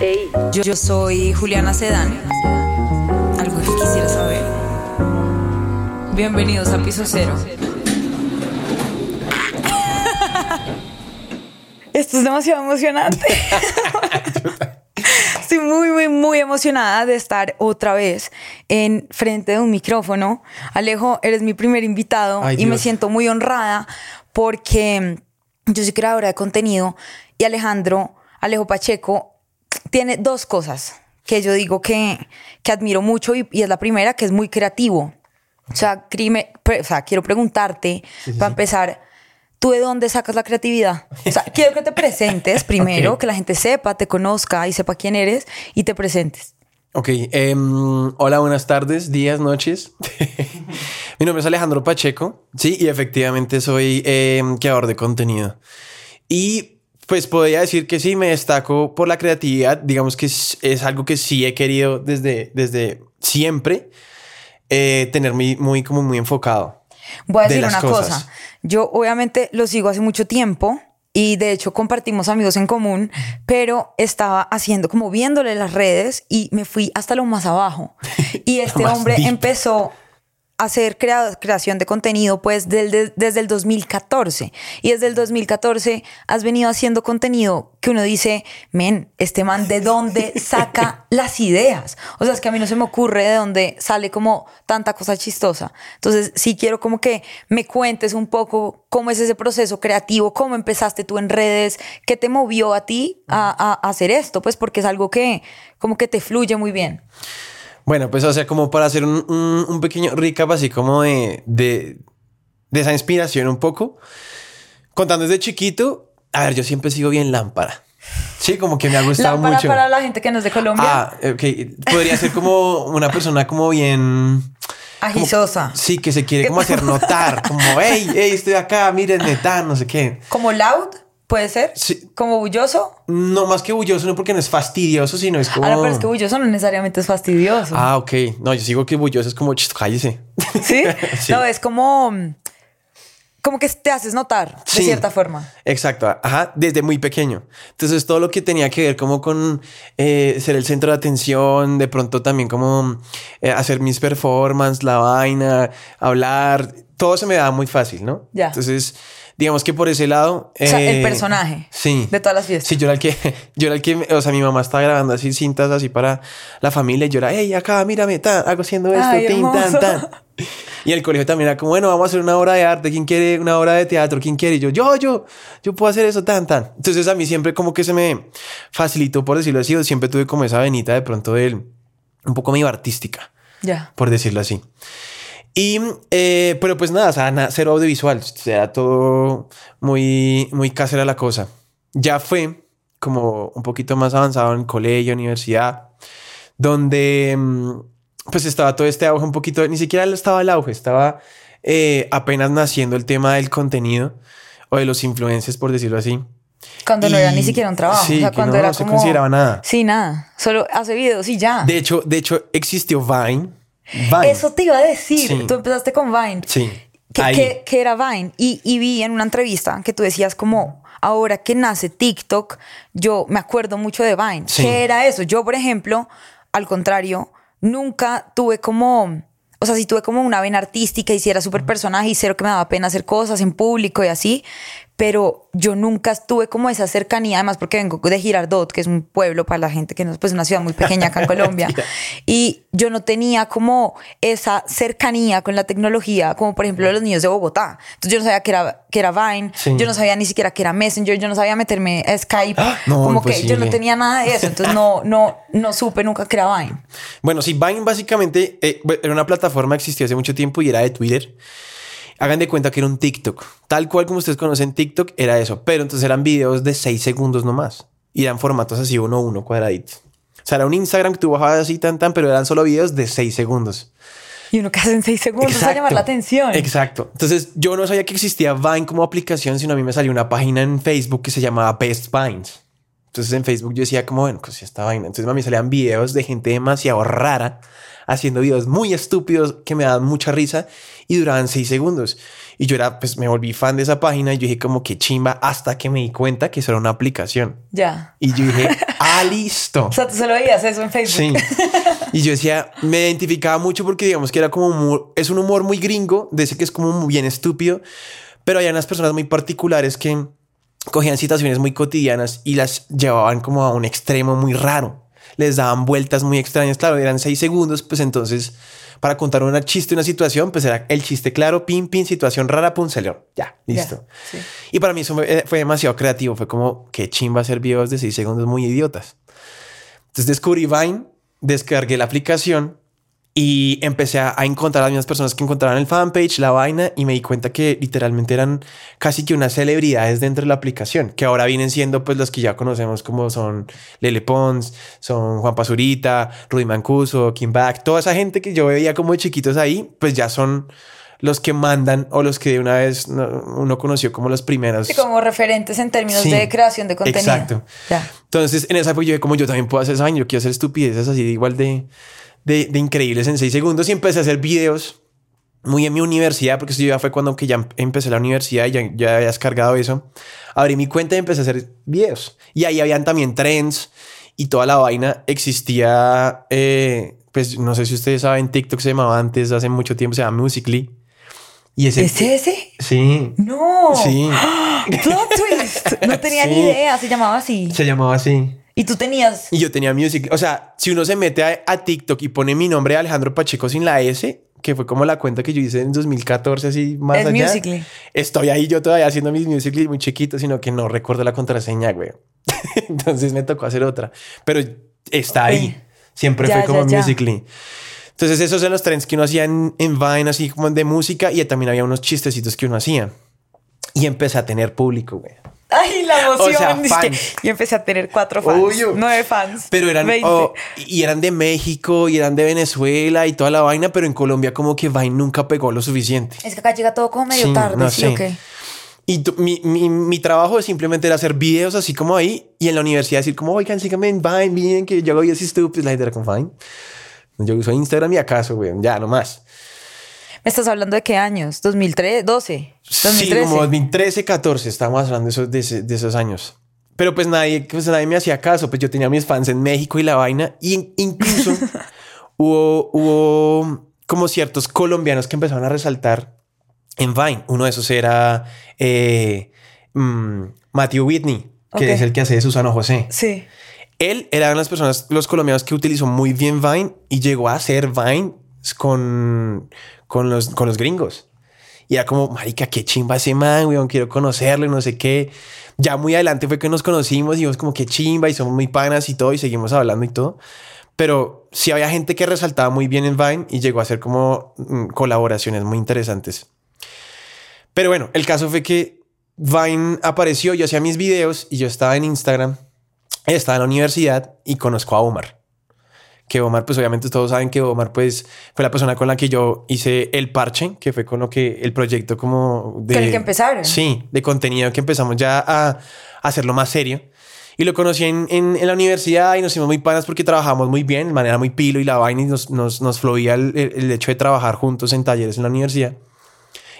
Ey. Yo, yo soy Juliana Sedán. Algo que quisiera saber. Bienvenidos a Piso Cero. Esto es demasiado emocionante. Estoy muy, muy, muy emocionada de estar otra vez en frente de un micrófono. Alejo, eres mi primer invitado Ay, y me siento muy honrada porque yo soy creadora de contenido y Alejandro, Alejo Pacheco, tiene dos cosas que yo digo que, que admiro mucho y, y es la primera, que es muy creativo. O sea, crime- pre- o sea, quiero preguntarte, para empezar, ¿tú de dónde sacas la creatividad? O sea, quiero que te presentes primero, Ok. que la gente sepa, te conozca y sepa quién eres y te presentes. Ok, em, hola, buenas tardes, días, noches. Mi nombre es Alejandro Pacheco, sí, y efectivamente soy em, creador de contenido. Y pues podría decir que sí, me destaco por la creatividad, digamos que es, es algo que sí he querido desde, desde siempre, eh, tener muy, muy, como muy enfocado. Voy a de decir una cosas. cosa. Yo obviamente lo sigo hace mucho tiempo y de hecho compartimos amigos en común, pero estaba haciendo como viéndole las redes y me fui hasta lo más abajo. Y este hombre deep. empezó hacer crea- creación de contenido pues del- de- desde el 2014 y desde el 2014 has venido haciendo contenido que uno dice men este man de dónde saca las ideas o sea es que a mí no se me ocurre de dónde sale como tanta cosa chistosa. Entonces sí quiero como que me cuentes un poco cómo es ese proceso creativo cómo empezaste tú en redes qué te movió a ti a, a- a hacer esto pues porque es algo que como que te fluye muy bien Bueno, pues o sea, como para hacer un, un- un pequeño recap así como de, de, de esa inspiración un poco. Contando desde chiquito, a ver, yo siempre sigo bien lámpara. Sí, como que me ha gustado Lámpara mucho. para la gente que no es de Colombia Ah, ok. Podría ser como una persona como bien... agisosa Sí, que se quiere como hacer notar. Como, hey, hey, estoy acá, mírenme, tan, no sé qué. Como loud, puede ser. Sí. Como bulloso. No más que bulloso, no porque no es fastidioso, sino es como... Ah, no, pero es que bulloso no necesariamente es fastidioso. Ah, ok. No, yo sigo que bulloso es como, "Ch, cállese. ¿Sí? sí. No, es como. Como que te haces notar de cierta forma. Exacto, ajá, desde muy pequeño. Entonces todo lo que tenía que ver como con eh, ser el centro de atención, de pronto también como eh, hacer mis performances, la vaina, hablar, todo se me daba muy fácil, ¿no? Ya. Entonces, digamos que por ese lado... O sea, el eh, personaje Sí. de todas las fiestas. Sí, yo era el que, yo era el que, o sea, mi mamá estaba grabando así cintas así para la familia y yo era, hey, acá, mírame, tan, hago haciendo esto, Ay, tin, tan, tan. Y el colegio también era como, bueno, vamos a hacer una obra de arte, ¿quién quiere una obra de teatro? ¿Quién quiere? Y yo, yo, yo, yo puedo hacer eso, tan, tan. Entonces a mí siempre como que se me facilitó, por decirlo así, o siempre tuve como esa venita de pronto de un poco medio artística Ya. por decirlo así. Y, eh, pero pues nada, o sea, na- cero audiovisual, o sea, todo muy, muy casera la cosa. Ya fue como un poquito más avanzado en colegio, universidad, donde mm, pues estaba todo este auge un poquito, ni siquiera estaba el auge, estaba eh, apenas naciendo el tema del contenido o de los influencers, por decirlo así. Cuando no era Y- ni siquiera un trabajo. sí, o sea, que cuando no era se como- consideraba nada. Sí, nada. Solo hace videos y ya. De hecho, de hecho, existió Vine. Vine. Eso te iba a decir. Sí. Tú empezaste con Vine. Sí. que, que- que era Vine. Y, y vi en una entrevista que tú decías como, ahora que nace TikTok, yo me acuerdo mucho de Vine. Sí. ¿Qué era eso? Yo, por ejemplo, al contrario, nunca tuve como... O sea, sí tuve como una vena artística y sí era súper personaje y cero que me daba pena hacer cosas en público y así, pero yo nunca tuve como esa cercanía, además porque vengo de Girardot, que es un pueblo para la gente que no es pues una ciudad muy pequeña acá en Colombia, y yo no tenía como esa cercanía con la tecnología, como por ejemplo los niños de Bogotá. Entonces yo no sabía que era, que era Vine, Sí. yo no sabía ni siquiera que era Messenger, yo no sabía meterme a Skype, ¡Ah! No, como que yo no imposible. tenía nada de eso, entonces no, no, no supe nunca que era Vine. Bueno, sí, Vine básicamente eh, era una plataforma que existió hace mucho tiempo y era de Twitter. Hagan de cuenta que era un TikTok. Tal cual como ustedes conocen TikTok, era eso. Pero entonces eran videos de 6 segundos nomás. Y eran formatos así uno a uno cuadraditos. O sea, era un Instagram que tú bajabas así tan tan, pero eran solo videos de 6 segundos. Y uno que hace en seis segundos a llamar la atención. Exacto. Entonces yo no sabía que existía Vine como aplicación, sino a mí me salió una página en Facebook que se llamaba Best Vines. Entonces en Facebook yo decía como, bueno, pues esta vaina. Entonces a mí salían videos de gente demasiado rara haciendo videos muy estúpidos que me daban mucha risa y duraban seis segundos. Y yo era, pues me volví fan de esa página y yo dije como que chimba hasta que me di cuenta que eso era una aplicación. Ya. Y yo dije, ah, listo. O sea, tú solo veías eso en Facebook. Sí. Y yo decía, me identificaba mucho porque digamos que era como, humor- es un humor muy gringo, de ese que es como muy bien estúpido, pero hay unas personas muy particulares que cogían situaciones muy cotidianas y las llevaban como a un extremo muy raro. Les daban vueltas muy extrañas. Claro, eran seis segundos, pues entonces para contar un chiste, una situación, pues era el chiste claro, pin, pin, situación rara, pum, salió. Ya, listo. sí. Y para mí eso fue, fue demasiado creativo. Fue como que chimba hacer videos de seis segundos muy idiotas. Entonces descubrí Vine, descargué la aplicación y empecé a, a encontrar a las mismas personas que encontraban el fanpage, la vaina, y me di cuenta que literalmente eran casi que unas celebridades dentro de la aplicación, que ahora vienen siendo pues los que ya conocemos como son Lele Pons, son Juan Pazurita, Rudy Mancuso, Kim Back, toda esa gente que yo veía como de chiquitos ahí, pues ya son los que mandan o los que de una vez no, uno conoció como los primeros. Sí, como referentes en términos Sí, de creación de contenido. exacto. Ya. Entonces, en esa época yo como yo también puedo hacer esa vaina, yo quiero hacer estupideces así de igual de, de, de increíbles en seis segundos y empecé a hacer videos muy en mi universidad, porque eso ya fue cuando que ya em- empecé la universidad y ya, ya había descargado eso. Abrí mi cuenta y empecé a hacer videos. Y ahí habían también trends y toda la vaina. Existía, eh, pues no sé si ustedes saben, TikTok se llamaba antes, hace mucho tiempo se llama Musically. Y ese... ¿Es ese? Sí. No. Sí. Plot twist. No tenía ni Sí. idea. Se llamaba así. Se llamaba así. Y tú tenías. Y yo tenía Music. O sea, si uno se mete a, a TikTok y pone mi nombre Alejandro Pacheco sin la S, que fue como la cuenta que yo hice en 2014, así más Es allá. Musical.ly. Estoy ahí yo todavía haciendo mis Musical.ly muy chiquito, sino que no recuerdo la contraseña, güey. Entonces me tocó hacer otra. Pero está ahí. Siempre Ya, fue como ya. Musical.ly. Entonces esos eran los trends que uno hacía en, en Vine, así como de música, y también había unos chistecitos que uno hacía. Y empecé a tener público, güey. Ay, la emoción. O sea, Es que fans. yo empecé a tener cuatro fans. Obvio. Nueve fans. Pero eran, 20. oh, y eran de México y eran de Venezuela y toda la vaina, pero en Colombia como que Vine nunca pegó lo suficiente. Es que acá llega todo como medio Sí, tarde. no sí, sé. ok. Y tu- mi, mi, mi trabajo simplemente era hacer videos así como ahí y en la universidad decir como, oigan, síganme en Vine, miren que yo hago videos estúpidos, la gente era con Vine. Yo uso Instagram y acaso, güey, ya, no más. ¿Me estás hablando de qué años? ¿2003? ¿12? Sí, 2013. como 2013, 14, estamos hablando de esos, de, esos años. Pero pues nadie, pues nadie me hacía caso, pues yo tenía mis fans en México y la vaina. Y in- incluso hubo, hubo como ciertos colombianos que empezaron a resaltar en Vine. Uno de esos era eh, mm, Matthew Whitney, que Ok. es el que hace de Susano José. Sí. Él era una de las personas, los colombianos que utilizó muy bien Vine y llegó a hacer Vine con, con, los, con los gringos. Y era como, marica, qué chimba ese man, weón, quiero conocerlo y no sé qué. Ya muy adelante fue que nos conocimos y vimos como que chimba y somos muy panas y todo y seguimos hablando y todo. Pero sí había gente que resaltaba muy bien en Vine y llegó a hacer como mm, colaboraciones muy interesantes. Pero bueno, el caso fue que Vine apareció, yo hacía mis videos y yo estaba en Instagram, estaba en la universidad y conozco a Omar. Que Omar, pues obviamente todos saben que Omar pues fue la persona con la que yo hice el parche, que fue con lo que el proyecto como de... Con el que empezaron. Sí, de contenido que empezamos ya a, a hacerlo más serio. Y lo conocí en, en- en la universidad y nos hicimos muy panas porque trabajamos muy bien, de manera muy pilo y la vaina y nos, nos, nos fluía el, el- el hecho de trabajar juntos en talleres en la universidad.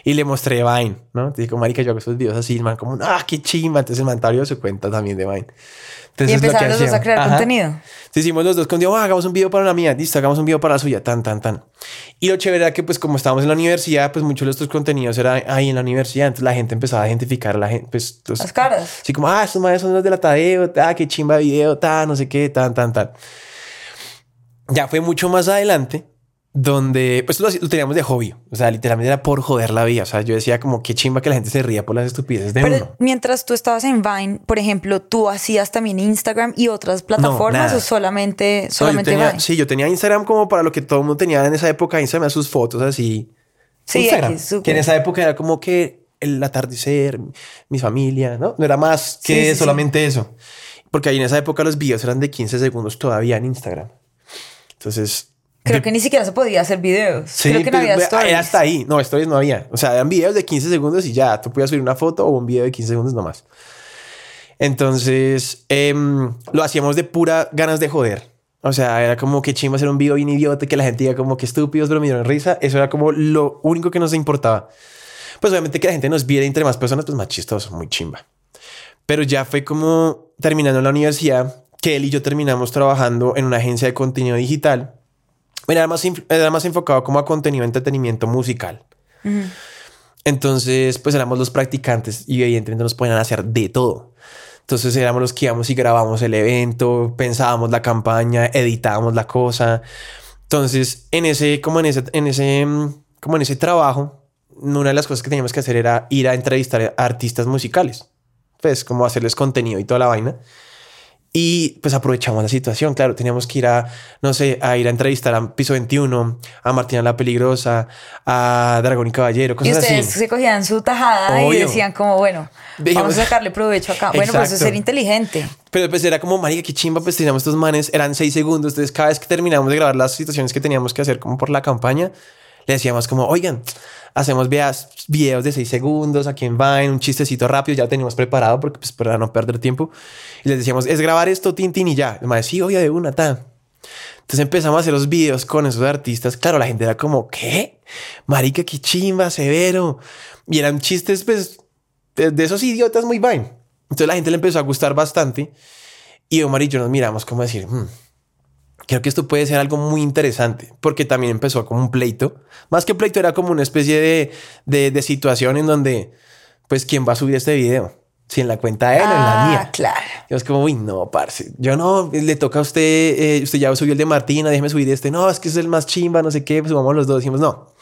Y le mostré Vine, ¿no? Te digo, marica, yo hago esos videos así, el man como, ah, qué chimba. Entonces el man abrió su cuenta también de Vine. Entonces, Y empezaron los dos a crear Ajá. contenido. Entonces hicimos los dos con Diego, "Ah, hagamos un video para la mía, listo, hagamos un video para la suya, tan, tan, tan. Y lo chévere era que, pues, como estábamos en la universidad, pues muchos de estos contenidos eran ahí en la universidad. Entonces la gente empezaba a identificar a la gente, pues, los- Las caras. Así como, ah, estos manes son los de la Tadeo, ah, qué chimba video, tan, no sé qué, tan, tan, tan. Ya fue mucho más adelante donde, pues lo, lo teníamos de hobby. O sea, literalmente era por joder la vida. O sea, yo decía como, qué chimba que la gente se ría por las estupideces de Pero uno. mientras tú estabas en Vine, por ejemplo, ¿tú hacías también Instagram y otras plataformas nada. o solamente, No, yo solamente tenía- Vine? sí, yo tenía Instagram como para lo que todo el mundo tenía en esa época. Instagram sus fotos así. Sí, Instagram. Súper. que en esa época era como que el atardecer, mi familia, ¿no? No era más que Sí, sí, sí. solamente eso. Porque ahí en esa época los videos eran de 15 segundos todavía en Instagram. Entonces... Creo de- que ni siquiera se podía hacer videos. Sí, Creo que no había stories. era hasta ahí. No, stories no había. O sea, eran videos de 15 segundos y ya. Tú podías subir una foto o un video de 15 segundos nomás. Entonces, em, lo hacíamos de pura ganas de joder. O sea, era como que chimba hacer un video bien idiota, que la gente diga como que estúpidos, pero me dieron risa. Eso era como lo único que nos importaba. Pues obviamente que la gente nos viera entre más personas, pues más chistoso, muy chimba. Pero ya fue como terminando la universidad, que él y yo terminamos trabajando en una agencia de contenido digital. Era más, era más enfocado como a contenido de entretenimiento musical. Entonces, pues éramos los practicantes y evidentemente nos podían hacer de todo. Entonces éramos los que íbamos y grabábamos el evento, pensábamos la campaña, editábamos la cosa. Entonces, en ese, como en ese, en ese, como en ese trabajo, una de las cosas que teníamos que hacer era ir a entrevistar a artistas musicales. Pues como hacerles contenido y toda la vaina. Y pues aprovechamos la situación. Claro, teníamos que ir a, no sé, a ir a entrevistar a Piso 21, a Martina la Peligrosa, a Dragón y Caballero, cosas y ustedes así. se cogían su tajada y decían como, bueno, vamos a sacarle provecho acá. Bueno, pues eso es ser inteligente. Pero pues era como, marica, qué chimba, pues teníamos estos manes, eran seis segundos. Entonces cada vez que terminamos de grabar las situaciones que teníamos que hacer como por la campaña, le decíamos como, oigan, hacemos videos, de seis segundos aquí en un chistecito rápido, ya lo teníamos preparado porque pues para no perder tiempo. Y les decíamos, es grabar esto, Tintín y ya. Me decía, sí, oye, de una, ta. Entonces empezamos a hacer los videos con esos artistas. Claro, la gente era como, ¿qué? Marica, qué chimba, severo. Y eran chistes, pues, de, esos idiotas muy Vine. Entonces la gente le empezó a gustar bastante. Y Omar y yo nos miramos como decir, hmm, creo que esto puede ser algo muy interesante, porque también empezó como un pleito. Más que pleito, era como una especie de, de, de situación en donde, pues, ¿quién va a subir este video? Si en la cuenta de él o en la Ah, mía. claro. Yo es como, uy, no, parce. Yo no, le toca a usted, eh, usted ya subió el de Martina, déjeme subir este. No, es que es el más chimba, no sé qué, pues vamos los dos. Dijimos, no,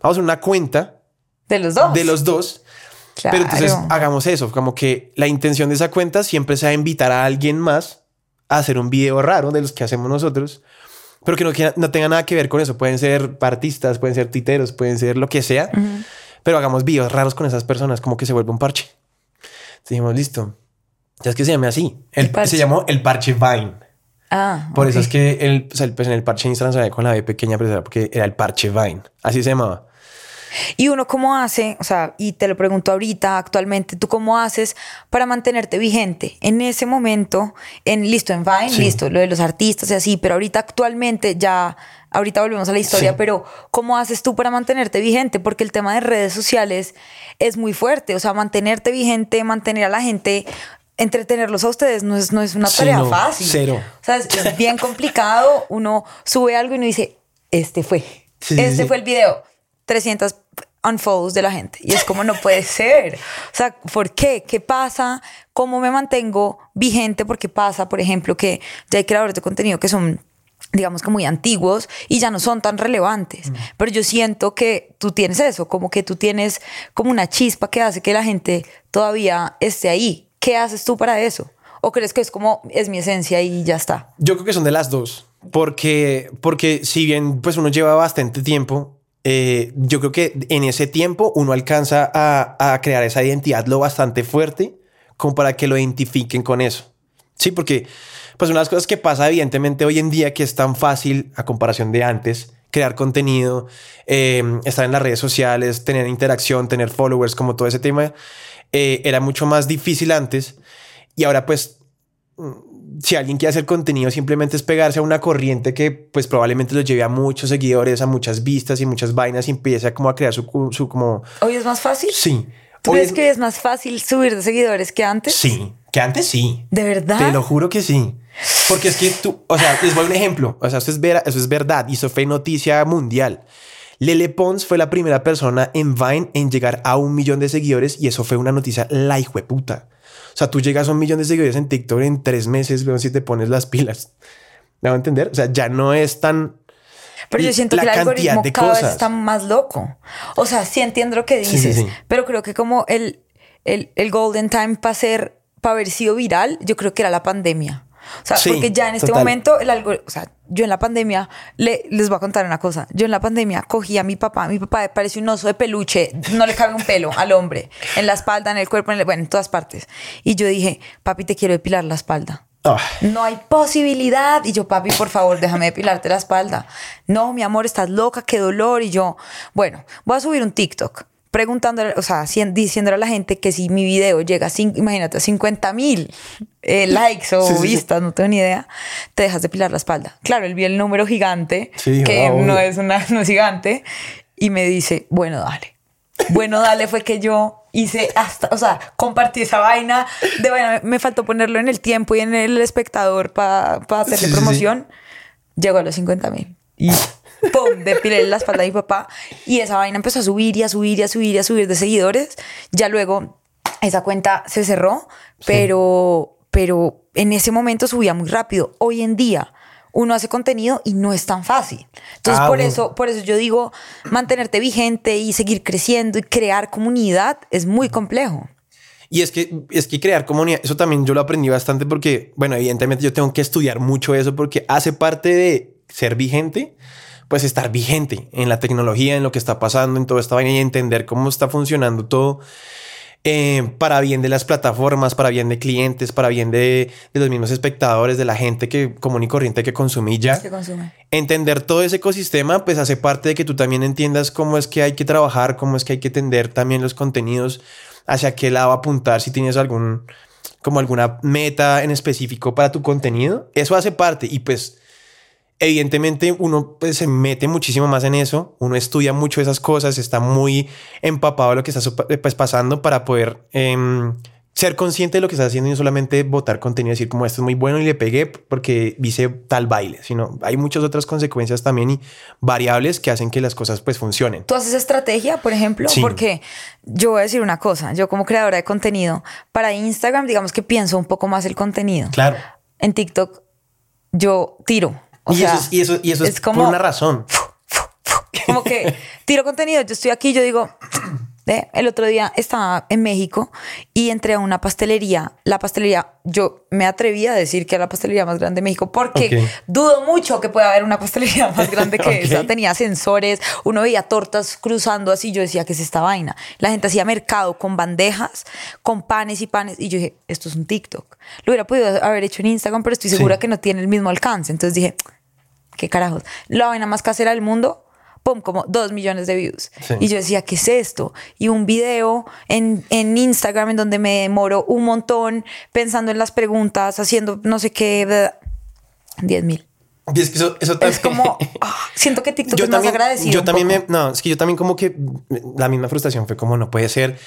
vamos a una cuenta De los dos. de los dos. Claro. Pero entonces hagamos eso, como que la intención de esa cuenta siempre sea invitar a alguien más a hacer un video raro de los que hacemos nosotros, pero que no, que no tenga nada que ver con eso. Pueden ser artistas, pueden ser titeros, pueden ser lo que sea, pero hagamos videos raros con esas personas, como que se vuelve un parche. Dijimos, listo. Ya es que se llame así. El. Se llamó el parche Vine. Ah, Por eso es que el, pues en el parche de Instagram se ve con la B pequeña, pero era porque era el parche Vine. Así se llamaba. Y uno cómo hace, o sea, y te lo pregunto ahorita, actualmente, ¿tú cómo haces para mantenerte vigente? En ese momento, en listo, en Vine, Sí. listo, lo de los artistas y así, pero ahorita actualmente ya, ahorita volvemos a la historia, Sí. pero ¿cómo haces tú para mantenerte vigente? Porque el tema de redes sociales es muy fuerte, o sea, mantenerte vigente, mantener a la gente, entretenerlos a ustedes no es, no es una Sí, tarea no, fácil. cero. O sea, es, es bien complicado, uno sube algo y uno dice, este fue, sí, este sí. fue el video. 300 unfollows de la gente. Y es como no puede ser. O sea, ¿por qué? ¿Qué pasa? ¿Cómo me mantengo vigente? Porque pasa, por ejemplo, que ya hay creadores de contenido que son digamos que muy antiguos y ya no son tan relevantes. Mm. Pero yo siento que tú tienes eso, como que tú tienes como una chispa que hace que la gente todavía esté ahí. ¿Qué haces tú para eso? ¿O crees que es como es mi esencia y ya está? Yo creo que son de las dos, porque, porque si bien pues uno lleva bastante tiempo, eh, yo creo que en ese tiempo uno alcanza a, crear esa identidad lo bastante fuerte como para que lo identifiquen con eso. Sí, porque pues una de las cosas que pasa evidentemente hoy en día que es tan fácil a comparación de antes, crear contenido, eh, estar en las redes sociales, tener interacción, tener followers, como todo ese tema, eh, era mucho más difícil antes y ahora pues si alguien quiere hacer contenido, simplemente es pegarse a una corriente que pues probablemente lo lleve a muchos seguidores, a muchas vistas y muchas vainas y empieza como a crear su, su como... ¿Hoy es más fácil? Sí. ¿Tú Hoy crees es- que es más fácil subir de seguidores que antes? Sí, que antes sí. ¿De verdad? Te lo juro que sí. Porque es que tú, o sea, les voy a un ejemplo. O sea, esto es, ver, eso es verdad y eso fue noticia mundial. Lele Pons fue la primera persona en Vine en llegar a un millón de seguidores y eso fue una noticia la hijo de puta. O sea, tú llegas a un millón de seguidores en TikTok en tres meses, weón, si te pones las pilas. ¿Me va a entender? O sea, ya no es tan... Pero yo siento la que el algoritmo de cada vez cosas. está más loco. O sea, sí entiendo lo que Sí, sí, dices, sí. pero creo que como el, el, el golden time para ser, para haber sido viral, yo creo que era la pandemia. O sea, Sí, porque ya en este total. momento el algoritmo, o sea, yo en la pandemia, le, les voy a contar una cosa, yo en la pandemia cogí a mi papá, mi papá parece un oso de peluche, no le cabe un pelo al hombre, en la espalda, en el cuerpo, en el- bueno, en todas partes. Y yo dije, papi, te quiero depilar la espalda. Ah, No hay posibilidad. Y yo, papi, por favor, déjame depilarte la espalda. No, mi amor, estás loca, qué dolor. Y yo, bueno, voy a subir un TikTok. Preguntándole, o sea, diciéndole a la gente que si mi video llega a, cin- imagínate, a 50 mil eh, likes o Sí, sí, sí. vistas, no tengo ni idea, te dejas depilar la espalda. Claro, él vio el número gigante, Sí, que ah, no es, una, no es gigante, y me dice, bueno, dale. Bueno, dale, fue que yo hice hasta, o sea, compartí esa vaina de vaina. Me faltó ponerlo en el tiempo y en el espectador para hacerle Sí, sí, sí. promoción. Llegó a los 50 mil. Y ¡pum! Depilé la espalda de mi papá. Y esa vaina empezó a subir y a subir y a subir y a subir de seguidores. Ya luego esa cuenta se cerró, pero, pero en ese momento subía muy rápido. Hoy en día uno hace contenido y no es tan fácil. Entonces, Ah, por, bueno. eso, por eso yo digo, mantenerte vigente y seguir creciendo y crear comunidad es muy complejo. Y es que, es que crear comunidad, eso también yo lo aprendí bastante porque, bueno, evidentemente yo tengo que estudiar mucho eso porque hace parte de ser vigente, pues estar vigente en la tecnología, en lo que está pasando, en toda esta vaina y entender cómo está funcionando todo eh, para bien de las plataformas, para bien de clientes, para bien de, de los mismos espectadores, de la gente que común y corriente que consume y ya Se consume. entender todo ese ecosistema, pues hace parte de que tú también entiendas cómo es que hay que trabajar, cómo es que hay que tender también los contenidos, hacia qué lado apuntar, si tienes algún, como alguna meta en específico para tu contenido. Eso hace parte y pues evidentemente uno pues, se mete muchísimo más en eso, uno estudia mucho esas cosas, está muy empapado de lo que está supa- pues, pasando para poder em, ser consciente de lo que está haciendo y no solamente botar contenido y decir como esto es muy bueno y le pegué porque hice tal baile, sino hay muchas otras consecuencias también y variables que hacen que las cosas pues funcionen. ¿Tú haces estrategia, por ejemplo? Sí. Porque yo voy a decir una cosa, yo como creadora de contenido, para Instagram, digamos que pienso un poco más el contenido. Claro. En TikTok, yo tiro. O y, sea, eso es, y eso, y eso es, como, por una razón. como que tiro contenido, yo estoy aquí, yo digo, ¿eh? el otro día estaba en México y entré a una pastelería. La pastelería, yo me atreví a decir que era la pastelería más grande de México porque Ok. dudo mucho que pueda haber una pastelería más grande que Ok. esa. Tenía sensores, uno veía tortas cruzando así. Yo decía, ¿qué es esta vaina? La gente hacía mercado con bandejas, con panes y panes. Y yo dije, esto es un TikTok. Lo hubiera podido haber hecho en Instagram, pero estoy Sí. segura que no tiene el mismo alcance. Entonces dije, ¿qué carajos? La vaina más casera del mundo, pum, como dos millones de views. Sí. Y yo decía, ¿qué es esto? Y un video en, en Instagram en donde me demoro un montón pensando en las preguntas, haciendo no sé qué, bla, 10 mil. Y es que eso, eso Es también- como, ah, siento que TikTok yo es también, más agradecido. yo también me, no, es que yo también como que la misma frustración fue como no puede ser.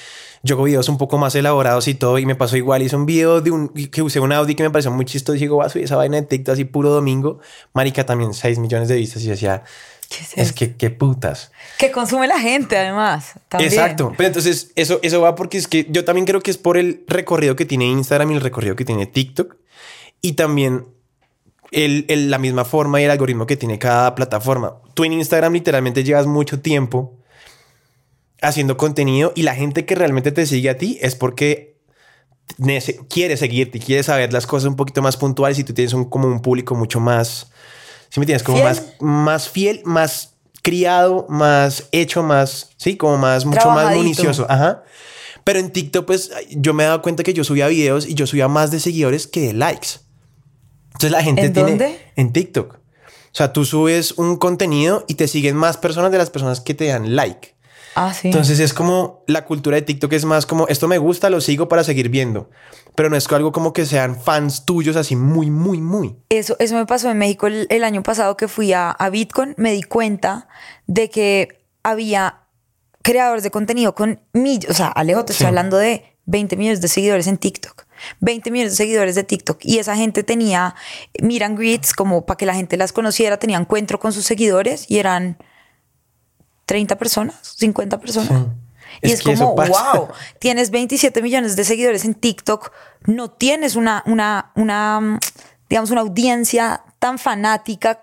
Yo hago videos un poco más elaborados y todo y me pasó igual. Hice un video de un que usé un Audi que me pareció muy chistoso y digo, va a subir esa vaina de TikTok así puro domingo. Marica también 6 millones de vistas y decía, ¿Qué es que qué putas. Que consume la gente, además. También. Exacto. Pero entonces eso, eso va porque es que yo también creo que es por el recorrido que tiene Instagram y el recorrido que tiene TikTok y también el, el- la misma forma y el algoritmo que tiene cada plataforma. Tú en Instagram literalmente llevas mucho tiempo haciendo contenido y la gente que realmente te sigue a ti es porque quiere seguirte y quiere saber las cosas un poquito más puntuales y tú tienes un, como un público mucho más, si me tienes como Fiel. más, más fiel, más criado, más hecho, más, sí, como más, mucho más municioso. Ajá. Pero en TikTok, pues yo me he dado cuenta que yo subía videos y yo subía más de seguidores que de likes. Entonces la gente ¿En tiene dónde? en TikTok. O sea, tú subes un contenido y te siguen más personas de las personas que te dan like. Ah, sí. Entonces es como la cultura de TikTok es más como esto me gusta, lo sigo para seguir viendo. Pero no es algo como que sean fans tuyos así muy, muy, muy. Eso, eso me pasó en México el, el año pasado que fui a, a Bitcoin. Me di cuenta de que había creadores de contenido con millones. O sea, Alejo, te estoy hablando de 20 millones de seguidores en TikTok. 20 millones de seguidores de TikTok. Y esa gente tenía miran greets como para que la gente las conociera. Tenía encuentro con sus seguidores y eran 30 personas, 50 personas. Y Es es, que eso como, wow, tienes 27 millones de seguidores en TikTok, no tienes una, una, una, mm, digamos, una audiencia tan fanática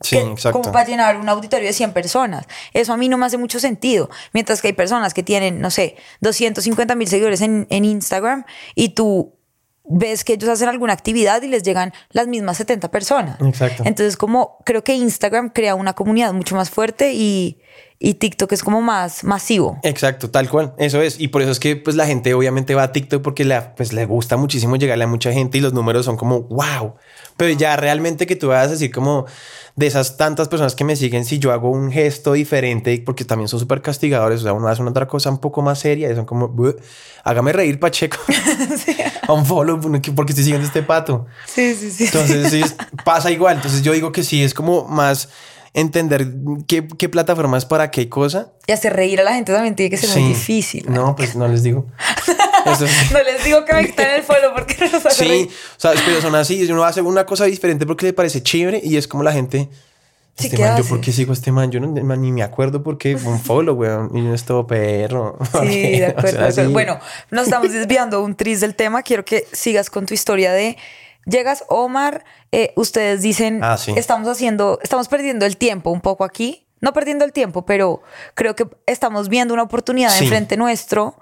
Sí, que- como para llenar un auditorio de 100 personas. Eso a mí no me hace mucho sentido. Mientras que hay personas que tienen, no sé, 250 mil seguidores en, en Instagram y tú ves que ellos hacen alguna actividad y les llegan las mismas 70 personas. Exacto. Entonces, como creo que Instagram crea una comunidad mucho más fuerte y, y TikTok es como más masivo. Exacto, tal cual. Eso es. Y por eso es que pues la gente obviamente va a TikTok porque le, pues, le gusta muchísimo llegarle a mucha gente y los números son como wow. Pero ya realmente que tú vas a decir como de esas tantas personas que me siguen, si yo hago un gesto diferente, porque también son súper castigadores, o sea, uno hace una otra cosa un poco más seria y son como, hágame reír, Pacheco. sí. Un follow porque estoy siguiendo este pato. Sí, sí, sí. Entonces sí, pasa igual. Entonces yo digo que sí, es como más entender qué, qué plataforma es para qué cosa. Y hacer reír a la gente también tiene que ser muy difícil. No, pues no les digo. no les digo que me quiten el follow porque no los hace Sí, o sea, pero son así. Uno hace una cosa diferente porque le parece chévere y es como la gente. Este man, yo por qué sigo a este man, yo no, ni me acuerdo por qué fue un follow, weón, y no es todo perro. Sí, de acuerdo. Bueno, nos estamos desviando un tris del tema. Quiero que sigas con tu historia de llegas, Omar, eh, ustedes dicen, ah, sí. estamos haciendo, estamos perdiendo el tiempo un poco aquí. No perdiendo el tiempo, pero creo que estamos viendo una oportunidad sí. enfrente nuestro.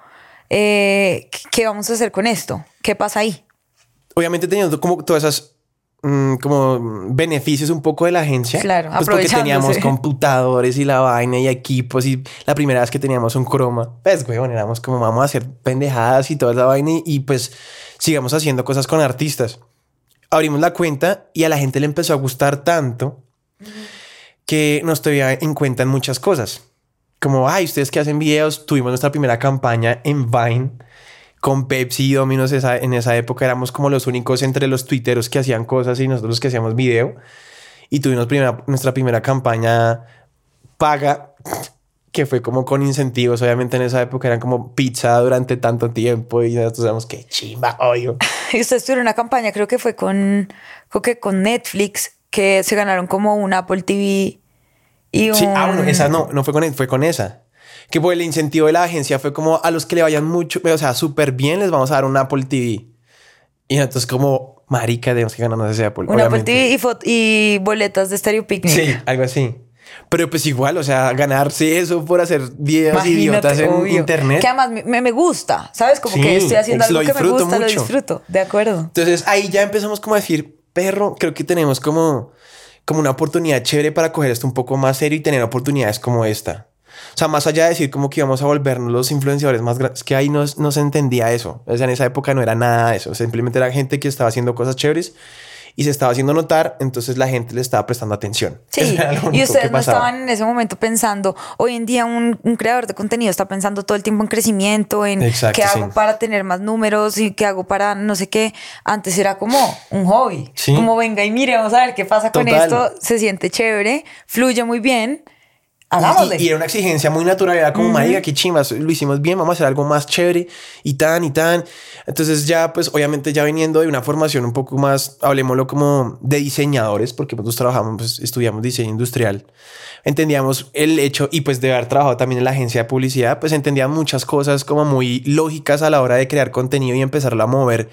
Eh, ¿Qué vamos a hacer con esto? ¿Qué pasa ahí? Obviamente teniendo como todas esas mm, como beneficios un poco de la agencia. Claro, pues porque teníamos computadores y la vaina y equipos y la primera vez que teníamos un croma, pues weón, éramos como vamos a hacer pendejadas y toda esa vaina y, y pues sigamos haciendo cosas con artistas. Abrimos la cuenta y a la gente le empezó a gustar tanto que nos tenía en cuenta en muchas cosas. Como, ay, ustedes que hacen videos, tuvimos nuestra primera campaña en Vine con Pepsi y Domino's esa, en esa época éramos como los únicos entre los tuiteros que hacían cosas y nosotros los que hacíamos video. Y tuvimos primera, nuestra primera campaña paga, que fue como con incentivos. Obviamente en esa época eran como pizza durante tanto tiempo y nosotros sabemos que chimba, obvio. y ustedes tuvieron una campaña, creo que fue con, creo que con Netflix, que se ganaron como un Apple TV y un... Sí, ah, bueno, esa no, no fue con, fue con esa que por el incentivo de la agencia fue como a los que le vayan mucho, o sea, súper bien, les vamos a dar un Apple TV. Y entonces como, marica, tenemos que ganarnos ese Apple. Un Apple TV y, y, boletas de Stereo Picnic. Sí, algo así. Pero pues igual, o sea, ganarse eso por hacer videos Imagínate, idiotas en obvio. internet. Que además me, me, gusta, ¿sabes? Como Sí, que estoy haciendo algo lo que me gusta, lo mucho. disfruto. De acuerdo. Entonces ahí ya empezamos como a decir, perro, creo que tenemos como, como una oportunidad chévere para coger esto un poco más serio y tener oportunidades como esta. O sea, más allá de decir como que íbamos a volvernos los influenciadores más grandes, que ahí no, no se entendía eso. O sea, en esa época no era nada de eso. Simplemente era gente que estaba haciendo cosas chéveres y se estaba haciendo notar, entonces la gente le estaba prestando atención. Sí, y ustedes no estaban en ese momento pensando, hoy en día un, un creador de contenido está pensando todo el tiempo en crecimiento, en Exacto, qué hago sí. para tener más números y qué hago para no sé qué. Antes era como un hobby, Sí. como venga y mire, vamos a ver qué pasa con Total. esto, se siente chévere, fluye muy bien, hagámosle. y era una exigencia muy natural, era como, marica, qué chimbas, lo hicimos bien, vamos a hacer algo más chévere y tan y tan. Entonces ya, pues obviamente ya viniendo de una formación un poco más, hablemoslo como de diseñadores, porque nosotros trabajamos, pues estudiamos diseño industrial, entendíamos el hecho y pues de haber trabajado también en la agencia de publicidad, pues entendíamos muchas cosas como muy lógicas a la hora de crear contenido y empezarlo a mover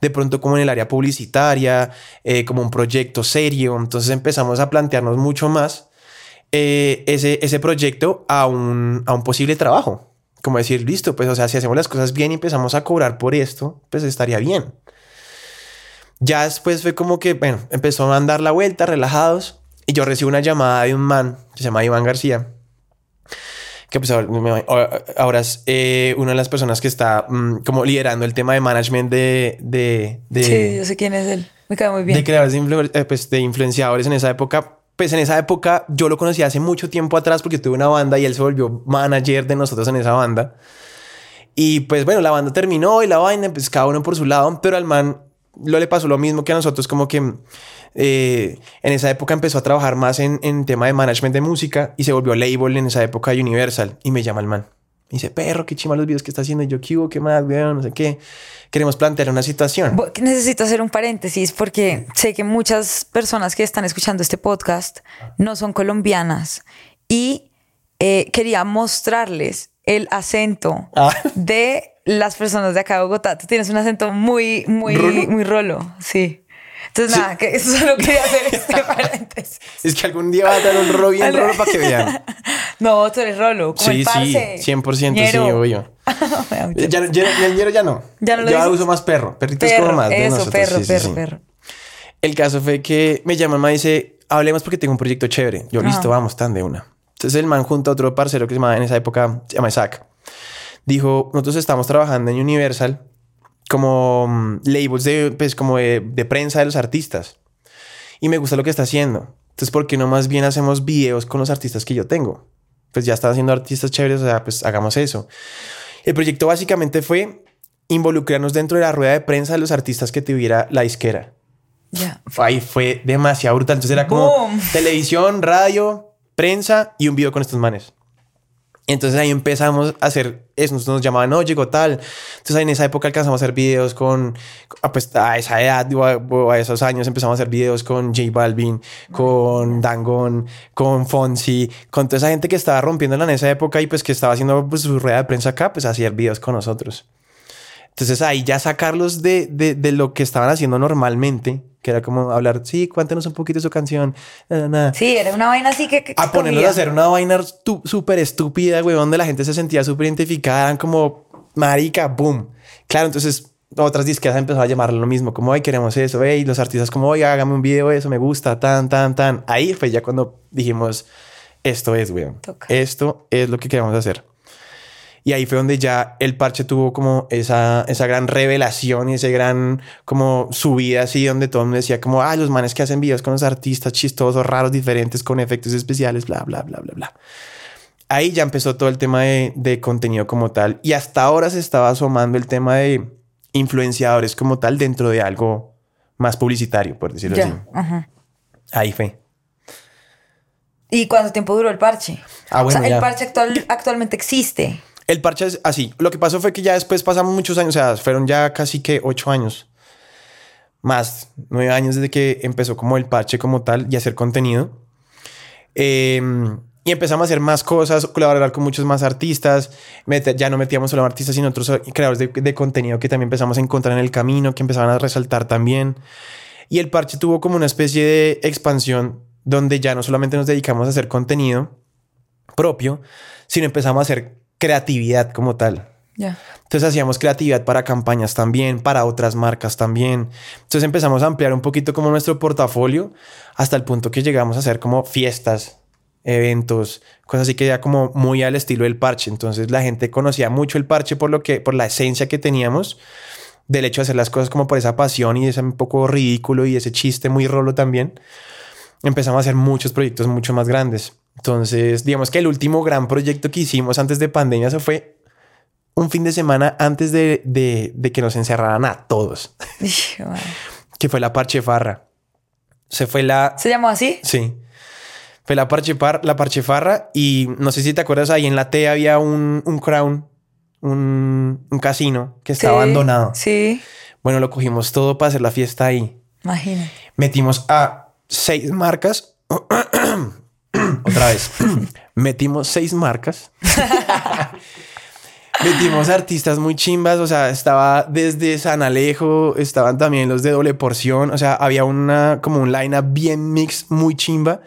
de pronto como en el área publicitaria, eh, como un proyecto serio. Entonces empezamos a plantearnos mucho más eh, ese, ese proyecto a un, a un posible trabajo. Como decir, listo, pues o sea, si hacemos las cosas bien y empezamos a cobrar por esto, pues estaría bien. Ya después fue como que, bueno, empezó a andar la vuelta, relajados, y yo recibo una llamada de un man que se llama Iván García, que pues ahora, es eh, una de las personas que está mm, como liderando el tema de management de, de, de, sí, yo sé quién es él, me cae muy bien. de creadores de, influ- eh, pues, de influenciadores en esa época. Pues en esa época yo lo conocí hace mucho tiempo atrás porque tuve una banda y él se volvió manager de nosotros en esa banda. Y pues bueno, la banda terminó y la vaina, pues cada uno por su lado, pero al man lo le pasó lo mismo que a nosotros, como que eh, en esa época empezó a trabajar más en, en tema de management de música y se volvió label en esa época de Universal. Y me llama el man. Me dice, perro, qué chima los videos que está haciendo. Y yo, ¿qué hubo? ¿Qué más, weón? No sé qué. Queremos plantear una situación. Necesito hacer un paréntesis porque sé que muchas personas que están escuchando este podcast no son colombianas y eh, quería mostrarles el acento Ah. de las personas de acá de Bogotá. Tú tienes un acento muy, muy, ¿Rolo? muy rolo, sí. Entonces, nada, que eso solo quería hacer este paréntesis. Es que algún día va a dar un rolo bien rolo para que vean. No, tú eres rolo. Como Sí, el parce. sí, 100% sí, obvio. Da mucha Ya, ya, el ñero ya no. Ya no lo Yo uso más perro. Perrito es como más de eso, nosotros. perro, sí, perro, sí. perro. El caso fue que me llama, me dice, hablemos porque tengo un proyecto chévere. Yo, Ajá. listo, vamos, tan de una. Entonces el man junto a otro parcero que se llamaba en esa época, se llama Isaac, dijo, nosotros estamos trabajando en Universal como mm, labels de, pues, como de, de prensa de los artistas. Y me gusta lo que está haciendo. Entonces, ¿por qué no más bien hacemos videos con los artistas que yo tengo? Pues ya están haciendo artistas chéveres, o sea, pues hagamos eso. El proyecto básicamente fue involucrarnos dentro de la rueda de prensa de los artistas que tuviera la disquera. Ya. Ahí fue demasiado brutal. Entonces era como Boom. televisión, radio, prensa y un video con estos manes. Entonces ahí empezamos a hacer eso. Nos llamaban, no, llegó tal. Entonces ahí en esa época alcanzamos a hacer videos con, ah, pues a esa edad o a, esos años empezamos a hacer videos con J Balvin, con Dangon, con Fonsi, con toda esa gente que estaba rompiéndola en esa época y pues que estaba haciendo pues, su rueda de prensa acá, pues hacía videos con nosotros. Entonces ahí ya sacarlos de, de, de lo que estaban haciendo normalmente, que era como hablar, sí, cuéntanos un poquito su canción, nada. Sí, era una vaina así que... que A ponerlos cogía. a hacer una vaina súper estúpida, güey, donde la gente se sentía súper identificada, eran como marica, boom. Claro, entonces otras disqueras empezaron a llamarlo lo mismo, como, ay, queremos eso, y los artistas como, oye, hágame un video de eso, me gusta, tan, tan, tan. Ahí fue ya cuando dijimos, esto es, güey, esto es lo que queremos hacer. Y ahí fue donde ya el parche tuvo como esa, esa gran revelación y ese gran como subida así donde todo el mundo decía como, ah, los manes que hacen videos con los artistas chistosos, raros, diferentes, con efectos especiales, bla, bla, bla, bla, bla. Ahí ya empezó todo el tema de, de contenido como tal. Y hasta ahora se estaba asomando el tema de influenciadores como tal dentro de algo más publicitario, por decirlo así. Ajá. Ahí fue. ¿Y cuánto tiempo duró el parche? Ah, bueno, o sea, ya. el parche actual, actualmente existe. El parche es así. Lo que pasó fue que ya después pasamos muchos años, o sea, fueron ya casi que ocho años. Más, nueve años desde que empezó como el parche como tal y hacer contenido. Eh, y empezamos a hacer más cosas, colaborar con muchos más artistas. Ya no metíamos solo artistas, sino otros creadores de, de contenido que también empezamos a encontrar en el camino, que empezaban a resaltar también. Y el parche tuvo como una especie de expansión donde ya no solamente nos dedicamos a hacer contenido propio, sino empezamos a hacer creatividad como tal. Entonces hacíamos creatividad para campañas también, para otras marcas también. Entonces empezamos a ampliar un poquito como nuestro portafolio hasta el punto que llegamos a hacer como fiestas, eventos, cosas así que ya como muy al estilo del parche. Entonces la gente conocía mucho el parche por lo que, por la esencia que teníamos del hecho de hacer las cosas como por esa pasión y ese un poco ridículo y ese chiste muy rolo también. Empezamos a hacer muchos proyectos mucho más grandes. Entonces, digamos que el último gran proyecto que hicimos antes de pandemia se fue un fin de semana antes de, de- de que nos encerraran a todos, que fue la Parchefarra. Se fue la... ¿Se llamó así? Sí. Fue la, parchepar, la Parchefarra y no sé si te acuerdas, ahí en la T había un, un crown, un, un casino que estaba Sí, abandonado. Sí, Bueno, lo cogimos todo para hacer la fiesta ahí. imagínate. Metimos a seis marcas. Otra vez. Metimos seis marcas. Metimos artistas muy chimbas, o sea, estaba desde San Alejo, estaban también los de doble porción, o sea, había una como un line bien mix muy chimba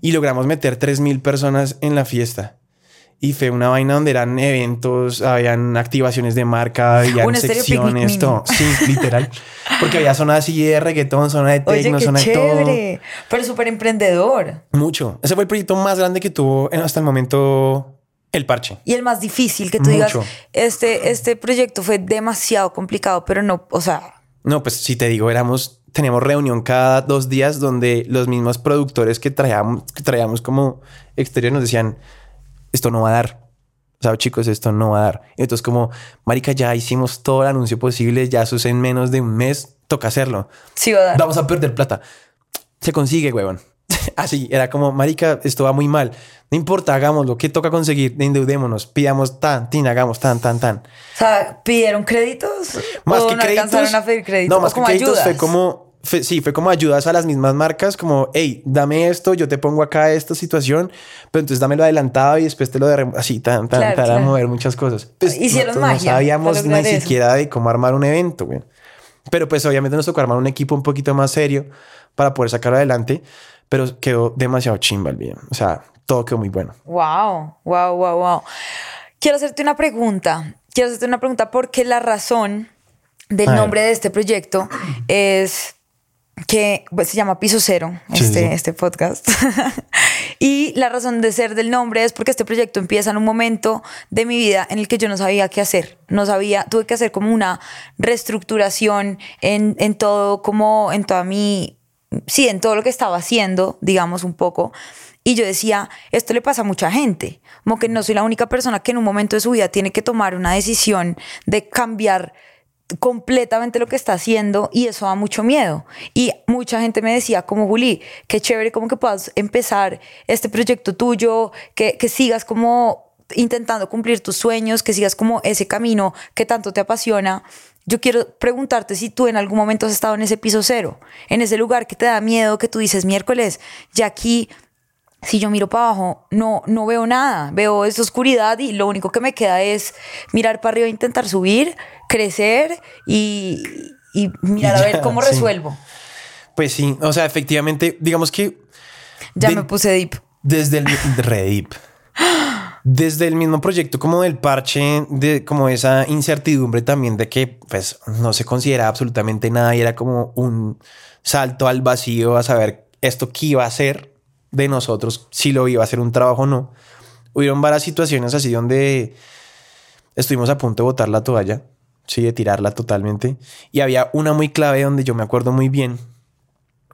y logramos meter 3000 personas en la fiesta. Y fue una vaina donde eran eventos, habían activaciones de marca, habían secciones, todo. Sí, literal. Porque había zona así de reggaetón, zona de qué zona de todo. chévere. Pero súper emprendedor. Mucho. Ese fue el proyecto más grande que tuvo hasta el momento el parche. Y el más difícil que tú digas, Mucho. este, este proyecto fue demasiado complicado, pero no, o sea, No, pues si te digo, éramos, teníamos reunión cada dos días donde los mismos productores que traíamos, que traíamos como exterior nos decían, esto no va a dar. O sea, chicos, esto no va a dar. Y entonces como, marica, ya hicimos todo el anuncio posible, ya es en menos de un mes, toca hacerlo. sí va a dar. Vamos a perder plata. Se consigue, huevón. Así, era como, marica, esto va muy mal. No importa, hagámoslo. ¿Qué toca conseguir? Endeudémonos. Pidamos tan, tin, hagamos tan, tan, tan. O sea, ¿pidieron créditos? Más ¿O que no créditos. alcanzaron a pedir créditos? No, ¿O más que créditos fue ayudas? como, fue- sí, fue como ayudas a las mismas marcas, como, hey, dame esto, yo te pongo acá esta situación, pero entonces dámelo adelantado y después te lo de así, tan, tan, Claro, para claro. mover muchas cosas. Pues, Hicieron nosotros magia No sabíamos ni eso. siquiera de cómo armar un evento, güey. Pero pues obviamente nos tocó armar un equipo un poquito más serio para poder sacarlo adelante, pero quedó demasiado chimba el video. O sea, todo quedó muy bueno. Wow, wow, wow, wow. Quiero hacerte una pregunta. Quiero hacerte una pregunta porque la razón del nombre de este proyecto es que pues, se llama Piso Cero, Sí, este, sí. este podcast. Y la razón de ser del nombre es porque este proyecto empieza en un momento de mi vida en el que yo no sabía qué hacer. No sabía, tuve que hacer como una reestructuración en, en todo, como en toda mi, sí, en todo lo que estaba haciendo, digamos un poco. Y yo decía, esto le pasa a mucha gente, como que no soy la única persona que en un momento de su vida tiene que tomar una decisión de cambiar completamente lo que está haciendo y eso da mucho miedo. Y mucha gente me decía, como Juli, qué chévere como que puedas empezar este proyecto tuyo, que, que sigas como intentando cumplir tus sueños, que sigas como ese camino que tanto te apasiona. Yo quiero preguntarte si tú en algún momento has estado en ese piso cero, en ese lugar que te da miedo, que tú dices miércoles, ya aquí si yo miro para abajo, no, no veo nada, veo esa oscuridad y lo único que me queda es mirar para arriba, intentar subir, crecer y, y mirar a ver cómo resuelvo. Pues sí, o sea, efectivamente, digamos que... Ya me puse deep. Desde el... Re deep. Desde el mismo proyecto como del parche, de como esa incertidumbre también de que pues no se considera absolutamente nada y era como un salto al vacío a saber esto qué iba a ser de nosotros si lo iba a hacer un trabajo o no. Hubieron varias situaciones así donde estuvimos a punto de botar la toalla, sí, de tirarla totalmente. Y había una muy clave donde yo me acuerdo muy bien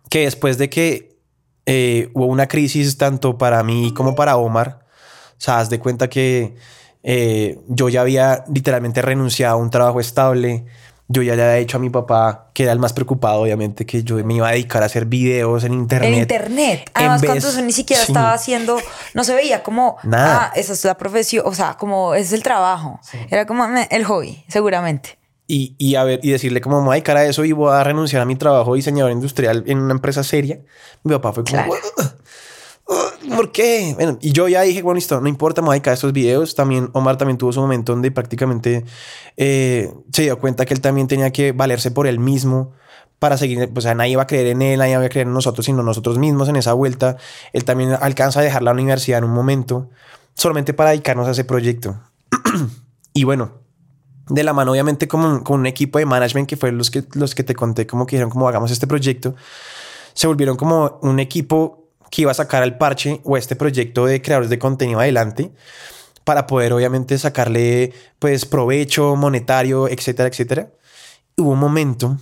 que después de que eh, hubo una crisis tanto para mí como para Omar, o sea, de cuenta que eh, yo ya había literalmente renunciado a un trabajo estable, yo ya le había dicho a mi papá, que era el más preocupado, obviamente, que yo me iba a dedicar a hacer videos en internet. En internet. Además, cuando eso ni siquiera estaba haciendo, no se veía como, Nada. ah, esa es la profesión, o sea, como ese es el trabajo. Era como el hobby, seguramente. Y, y, a ver, y decirle como, me voy a dedicar a eso y voy a renunciar a mi trabajo de diseñador industrial en una empresa seria. Mi papá fue como, ¿por qué? Bueno, y yo ya dije, bueno, listo, no importa, me voy a dedicar a estos videos. También Omar también tuvo su momento donde prácticamente eh, se dio cuenta que él también tenía que valerse por él mismo para seguir, pues, o sea, nadie iba a creer en él, nadie iba a creer en nosotros, sino nosotros mismos en esa vuelta. Él también alcanza a dejar la universidad en un momento solamente para dedicarnos a ese proyecto. y bueno, de la mano, obviamente, con, con un equipo de management que fue los que, los que te conté, como que dijeron, como hagamos este proyecto, se volvieron como un equipo que iba a sacar al parche o este proyecto de creadores de contenido adelante para poder obviamente sacarle pues provecho monetario, etcétera, etcétera. Hubo un momento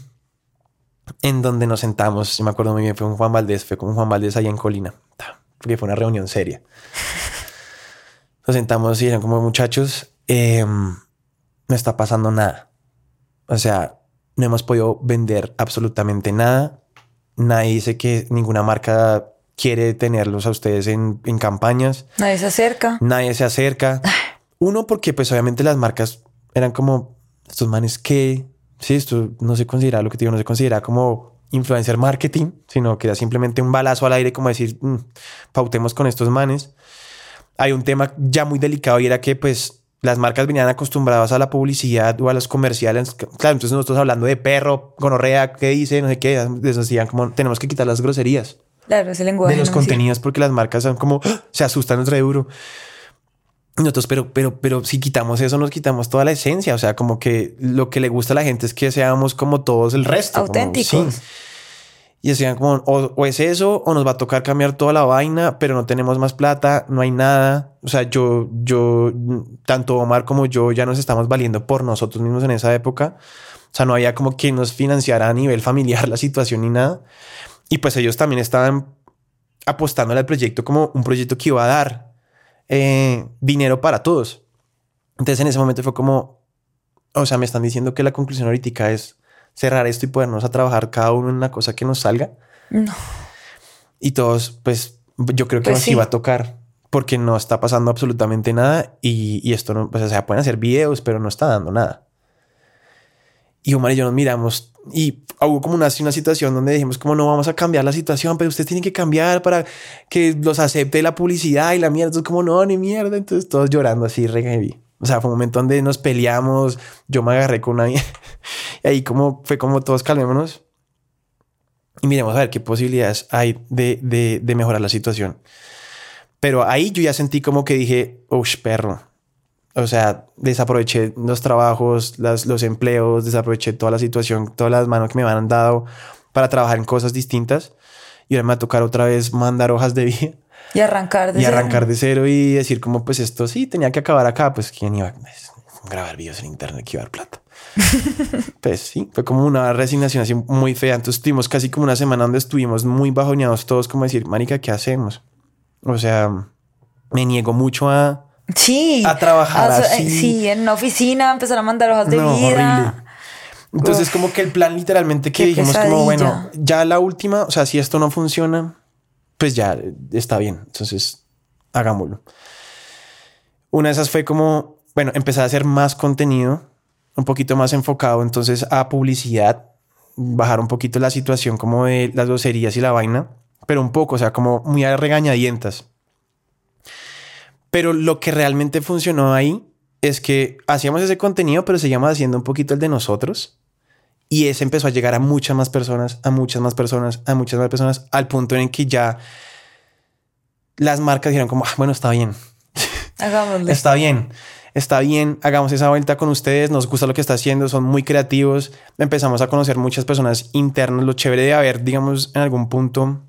en donde nos sentamos, si me acuerdo muy bien, fue con Juan Valdés, fue con Juan Valdés allá en Colina, porque fue una reunión seria. Nos sentamos y eran como muchachos, em, no está pasando nada. O sea, no hemos podido vender absolutamente nada. Nadie dice que ninguna marca quiere tenerlos a ustedes en, en campañas. Nadie se acerca. Nadie se acerca. Uno, porque pues obviamente las marcas eran como estos manes que, sí, esto no se considera lo que te digo, no se considera como influencer marketing, sino que era simplemente un balazo al aire, como decir, mm, pautemos con estos manes. Hay un tema ya muy delicado y era que pues las marcas venían acostumbradas a la publicidad o a los comerciales. Claro, entonces nosotros hablando de perro, gonorrea, qué dice, no sé qué, decían como tenemos que quitar las groserías. Claro, ese lenguaje. De los contenidos, porque las marcas son como ¡ah! se asustan re duro. Nosotros, pero, pero, pero si quitamos eso, nos quitamos toda la esencia. O sea, como que lo que le gusta a la gente es que seamos como todos el resto. Auténticos. Y decían como, o, es eso, o nos va a tocar cambiar toda la vaina, pero no tenemos más plata, no hay nada. O sea, yo, yo, tanto Omar como yo ya nos estamos valiendo por nosotros mismos en esa época. O sea, no había como quien nos financiara a nivel familiar la situación ni nada. Y pues ellos también estaban apostando al proyecto como un proyecto que iba a dar eh, dinero para todos. Entonces en ese momento fue como, o sea, me están diciendo que la conclusión ahorita es cerrar esto y podernos a trabajar cada uno en una cosa que nos salga. No. Y todos, pues yo creo que pues nos iba a tocar porque no está pasando absolutamente nada y, y esto no, pues, o sea, pueden hacer videos, pero no está dando nada. Y Omar y yo nos miramos y hubo como una, una situación donde dijimos como no vamos a cambiar la situación, pero usted tiene que cambiar para que los acepte la publicidad y la mierda. Entonces como no, ni mierda. Entonces todos llorando así, re. O sea, fue un momento donde nos peleamos, yo me agarré con una y ahí como fue como todos calmémonos y miremos a ver qué posibilidades hay de, de, de mejorar la situación. Pero ahí yo ya sentí como que dije, uff, perro, o sea, desaproveché los trabajos, los empleos, desaproveché toda la situación, todas las manos que me han dado para trabajar en cosas distintas. Y ahora me va a tocar otra vez mandar hojas de vida. Y arrancar de y cero. arrancar de cero y decir como pues esto sí tenía que acabar acá, pues quién iba a grabar videos en internet que iba a dar plata. pues sí, fue como una resignación así muy fea. Entonces tuvimos casi como una semana donde estuvimos muy bajoneados todos como decir, marica, ¿qué hacemos? O sea, me niego mucho a... Sí. A trabajar a- así. Sí, en una oficina, empezar a mandar hojas de No, vida. horrible. Entonces, Uf. como que el plan literalmente que dijimos, como bueno, ya la última, o sea, si esto no funciona, pues ya eh, está bien. Entonces, hagámoslo. Una de esas fue como, bueno, empezar a hacer más contenido, un poquito más enfocado entonces a publicidad, bajar un poquito la situación como de las groserías y la vaina, pero un poco, o sea, como muy a regañadientas. Pero lo que realmente funcionó ahí es que hacíamos ese contenido, pero seguíamos haciendo un poquito el de nosotros. Y ese empezó a llegar a muchas más personas, a muchas más personas, a muchas más personas, al punto en que ya las marcas dijeron como, "Ah, bueno, está bien, Hagámoslo. está bien, está bien, hagamos esa vuelta con ustedes, nos gusta lo que está haciendo, son muy creativos, empezamos a conocer muchas personas internas, lo chévere de haber, digamos, en algún punto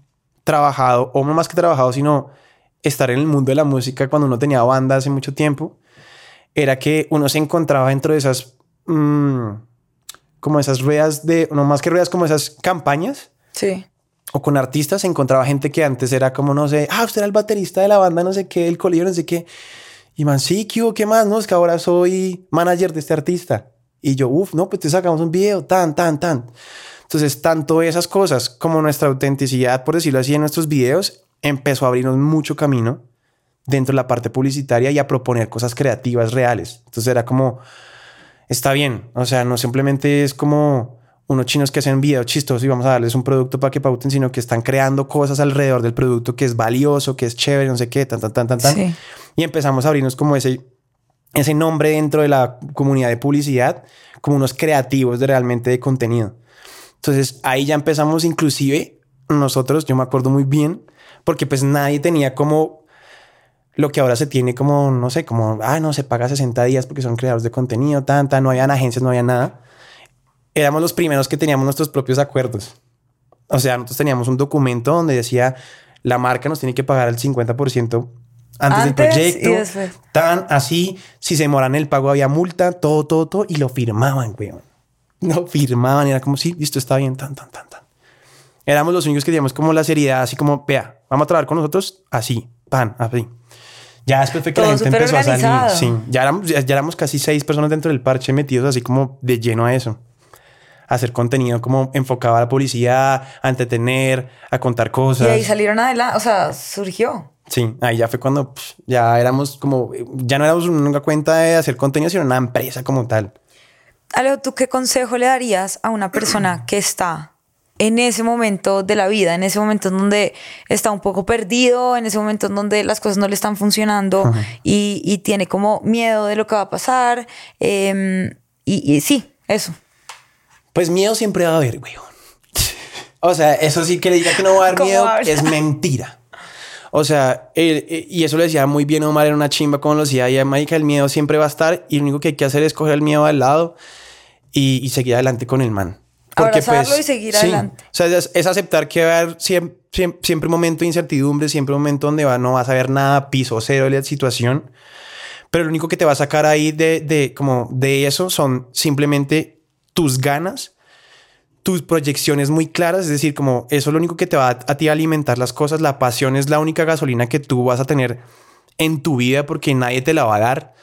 trabajado, o no más que trabajado, sino estar en el mundo de la música cuando uno tenía banda hace mucho tiempo, era que uno se encontraba dentro de esas, mm, como esas ruedas de, no más que ruedas, como esas campañas, Sí. o con artistas se encontraba gente que antes era como, no sé, ah, usted era el baterista de la banda, no sé qué, el colegio, no sé qué. Y man, sí, ¿qué, hubo? ¿qué más? No, es que ahora soy manager de este artista. Y yo, uff, no, pues te sacamos un video, tan, tan, tan. Entonces, tanto esas cosas como nuestra autenticidad, por decirlo así, en nuestros videos, empezó a abrirnos mucho camino dentro de la parte publicitaria y a proponer cosas creativas reales. Entonces era como, está bien, o sea, no simplemente es como unos chinos que hacen videos chistosos y vamos a darles un producto para que pauten, sino que están creando cosas alrededor del producto que es valioso, que es chévere, no sé qué, tan, tan, tan, tan, tan. Sí. Y empezamos a abrirnos como ese, ese nombre dentro de la comunidad de publicidad, como unos creativos de realmente de contenido. Entonces ahí ya empezamos inclusive nosotros, yo me acuerdo muy bien, porque pues nadie tenía como lo que ahora se tiene como, no sé, como, ah, no, se paga 60 días porque son creadores de contenido, tanta, no habían agencias, no había nada. Éramos los primeros que teníamos nuestros propios acuerdos. O sea, nosotros teníamos un documento donde decía, la marca nos tiene que pagar el 50% antes, del Antes y proyecto. Tan así, si se demoran el pago había multa, todo, todo, todo, y lo firmaban, weón. Lo firmaban, era como, sí, listo, está bien, tan, tan, tan, tan. Éramos los únicos que teníamos como la seriedad, así como, vea, vamos a trabajar con nosotros así, pan, así. Ya después fue que la Todo gente súper empezó a salir. organizado. Sí, ya éramos, ya, ya éramos casi seis personas dentro del parche metidos así como de lleno a eso. Hacer contenido como enfocado a la publicidad, a entretener, a contar Y cosas. ahí salieron adelante, o sea, surgió. Sí, ahí ya fue cuando pff, ya éramos como, ya no éramos una cuenta de hacer contenido, sino una empresa como tal. Alejo, ¿tú qué consejo le darías a una persona que está en ese momento de la vida, en ese momento en donde está un poco perdido, en ese momento en donde las cosas no le están funcionando y, y tiene como miedo de lo que va a pasar? em, y, y sí, eso. Pues miedo siempre va a haber, weón. O sea, eso sí que le diga que no va a haber ¿Cómo miedo habla? es mentira. O sea, él- eh, y eso lo decía muy bien Omar en una chimba como lo decía y Marica, el miedo siempre va a estar y lo único que hay que hacer es coger el miedo al lado y, y seguir adelante con el man. Abrazarlo y seguir adelante. O sea, es, es aceptar que va a haber siempre, siempre, un momento de incertidumbre, siempre un momento donde va, no vas a ver nada, piso cero de la situación. Pero lo único que te va a sacar ahí de, de, como de eso son simplemente tus ganas, tus proyecciones muy claras. Es decir, como eso es lo único que te va a, a ti a alimentar las cosas. La pasión es la única gasolina que tú vas a tener en tu vida porque nadie te la va a dar.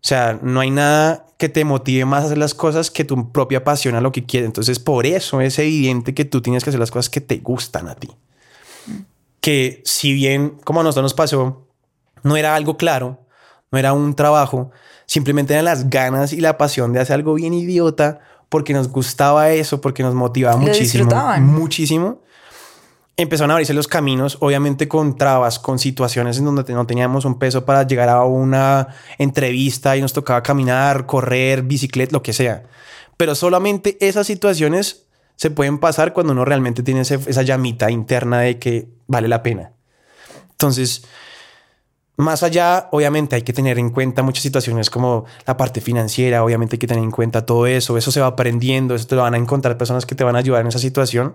O sea, no hay nada que te motive más a hacer las cosas que tu propia pasión a lo que quieres. Entonces, por eso es evidente que tú tienes que hacer las cosas que te gustan a ti. Que si bien, como a nosotros nos pasó, no era algo claro, no era un trabajo, simplemente eran las ganas y la pasión de hacer algo bien idiota porque nos gustaba eso, porque nos motivaba Lo muchísimo, disfrutaban. muchísimo. Empezaron a abrirse los caminos, obviamente con trabas, con situaciones en donde no teníamos un peso para llegar a una entrevista y nos tocaba caminar, correr, bicicleta, lo que sea. Pero solamente esas situaciones se pueden pasar cuando uno realmente tiene esa llamita interna de que vale la pena. Entonces, más allá, obviamente hay que tener en cuenta muchas situaciones como la parte financiera, obviamente hay que tener en cuenta todo eso, eso se va aprendiendo, eso te lo van a encontrar personas que te van a ayudar en esa situación.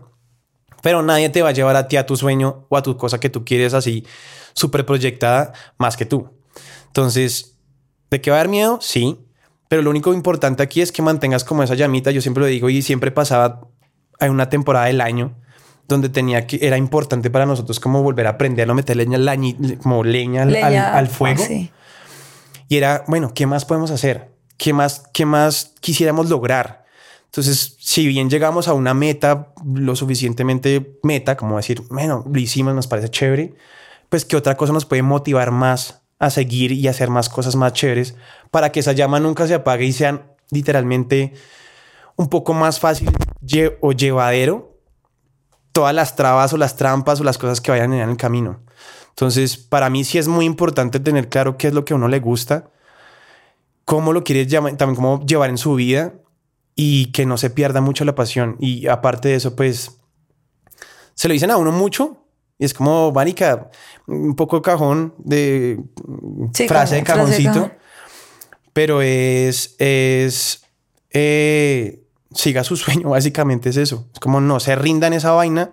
Pero nadie te va a llevar a ti a tu sueño o a tu cosa que tú quieres así súper proyectada más que tú. Entonces, ¿de qué va a dar miedo? Sí. Pero lo único importante aquí es que mantengas como esa llamita. Yo siempre lo digo y siempre pasaba en una temporada del año donde tenía que era importante para nosotros como volver a aprender a meter leña, como leña, al, fuego. Ah, y era, bueno, ¿qué más podemos hacer? ¿Qué más, qué más quisiéramos lograr? Entonces, si bien llegamos a una meta lo suficientemente meta, como decir, bueno, lo hicimos, nos parece chévere, pues qué otra cosa nos puede motivar más a seguir y hacer más cosas más chéveres para que esa llama nunca se apague y sean literalmente un poco más fácil o llevadero todas las trabas o las trampas o las cosas que vayan en el camino. Entonces, para mí sí es muy importante tener claro qué es lo que a uno le gusta, cómo lo quiere también cómo llevar en su vida y que no se pierda mucho la pasión. Y aparte de eso, pues se lo dicen a uno mucho y es como, Vánica, un poco cajón de frase de cajoncito, pero es, es, eh, siga su sueño, básicamente es eso. Es como no se rinda en esa vaina,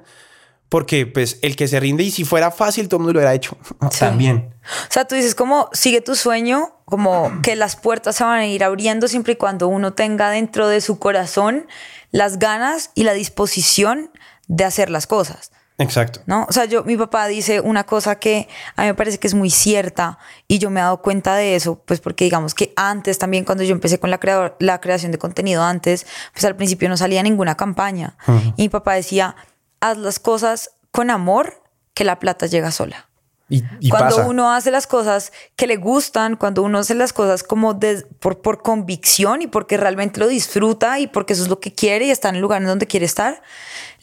porque pues el que se rinde y si fuera fácil todo el mundo lo hubiera hecho también. O sea, tú dices como sigue tu sueño, como que las puertas se van a ir abriendo siempre y cuando uno tenga dentro de su corazón las ganas y la disposición de hacer las cosas. Exacto. ¿No? O sea, yo, mi papá dice una cosa que a mí me parece que es muy cierta y yo me he dado cuenta de eso, pues porque digamos que antes también cuando yo empecé con la, la creación de contenido antes, pues al principio no salía ninguna campaña. Y mi papá decía, haz las cosas con amor, que la plata llega sola. Y, cuando uno hace las cosas que le gustan, cuando uno hace las cosas como por, por convicción y porque realmente lo disfruta y porque eso es lo que quiere y está en el lugar en donde quiere estar,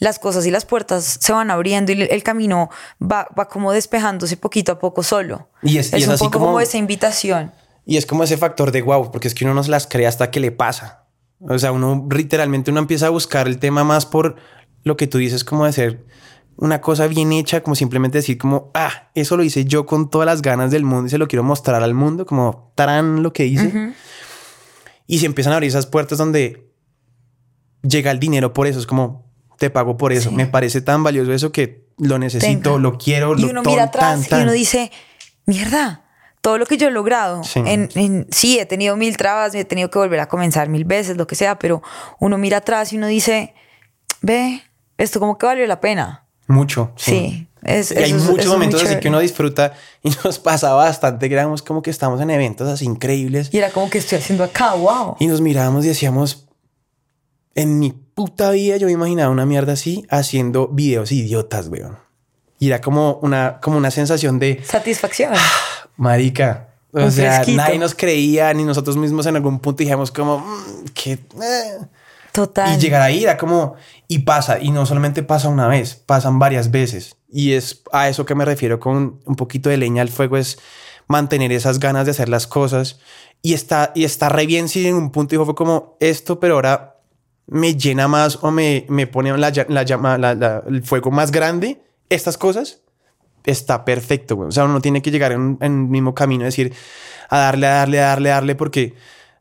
las cosas y las puertas se van abriendo y el camino va, va como despejándose poquito a poco solo. Y es, es, un así poco como, esa invitación. Y es como ese factor de wow, porque es que uno no se las cree hasta que le pasa. O sea, uno literalmente uno empieza a buscar el tema más por lo que tú dices, como de ser una cosa bien hecha, como simplemente decir como, ah, eso lo hice yo con todas las ganas del mundo y se lo quiero mostrar al mundo, como tarán lo que hice. Y se empiezan a abrir esas puertas donde llega el dinero por eso, es como, te pago por eso, me parece tan valioso eso que lo necesito, lo quiero. Y uno mira atrás y uno dice, mierda, todo lo que yo he logrado. Sí. En, sí, he tenido mil trabas, me he tenido que volver a comenzar mil veces, lo que sea, pero uno mira atrás y uno dice, ve, esto como que valió la pena. Mucho. Sí. Es, hay muchos momentos así que uno disfruta y nos pasa bastante. Que como que estamos en eventos así increíbles. Y era como que estoy haciendo acá, wow. Y nos mirábamos y decíamos, en mi puta vida yo me imaginaba una mierda así haciendo videos idiotas, weón. Y era como una, como una sensación de satisfacción. Ah, marica. O sea, nadie nos creía, ni nosotros mismos en algún punto dijimos como mm, que. Eh". Y llegar ahí era como, y pasa, y no solamente pasa una vez, pasan varias veces. Y es a eso que me refiero con un poquito de leña al fuego, es mantener esas ganas de hacer las cosas. Y está, y está re bien si en un punto dijo fue como esto, pero ahora me llena más o me, me pone la, la, la, el fuego más grande, estas cosas, está perfecto. O sea, uno tiene que llegar en el mismo camino, decir, a darle, a darle, a darle, a darle, porque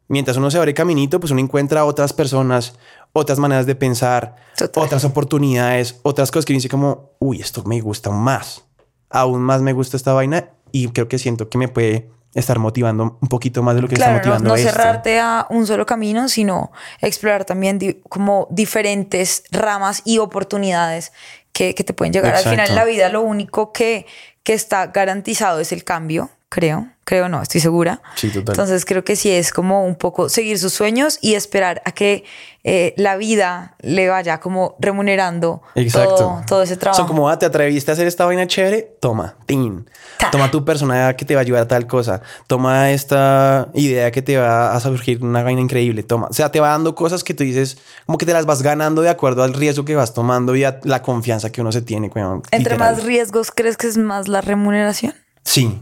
mientras uno se abre caminito, pues uno encuentra otras personas, otras maneras de pensar, otras oportunidades, otras cosas que dice como, uy, esto me gusta más. Aún más me gusta esta vaina y creo que siento que me puede estar motivando un poquito más de lo que está motivando. No, no cerrarte a un solo camino, sino explorar también como diferentes ramas y oportunidades que, que te pueden llegar. Al final la vida lo único que, que está garantizado es el cambio creo, creo no, estoy segura. Sí, total. Entonces creo que sí es como un poco seguir sus sueños y esperar a que eh, la vida le vaya como remunerando Todo, todo, ese trabajo. Son como, ah, te atreviste a hacer esta vaina chévere, toma, tin. Toma tu personalidad que te va a ayudar a tal cosa. Toma esta idea que te va a surgir una vaina increíble. Toma. O sea, te va dando cosas que tú dices, como que te las vas ganando de acuerdo al riesgo que vas tomando y a la confianza que uno se tiene. Entre más riesgos, ¿crees que es más la remuneración? Sí,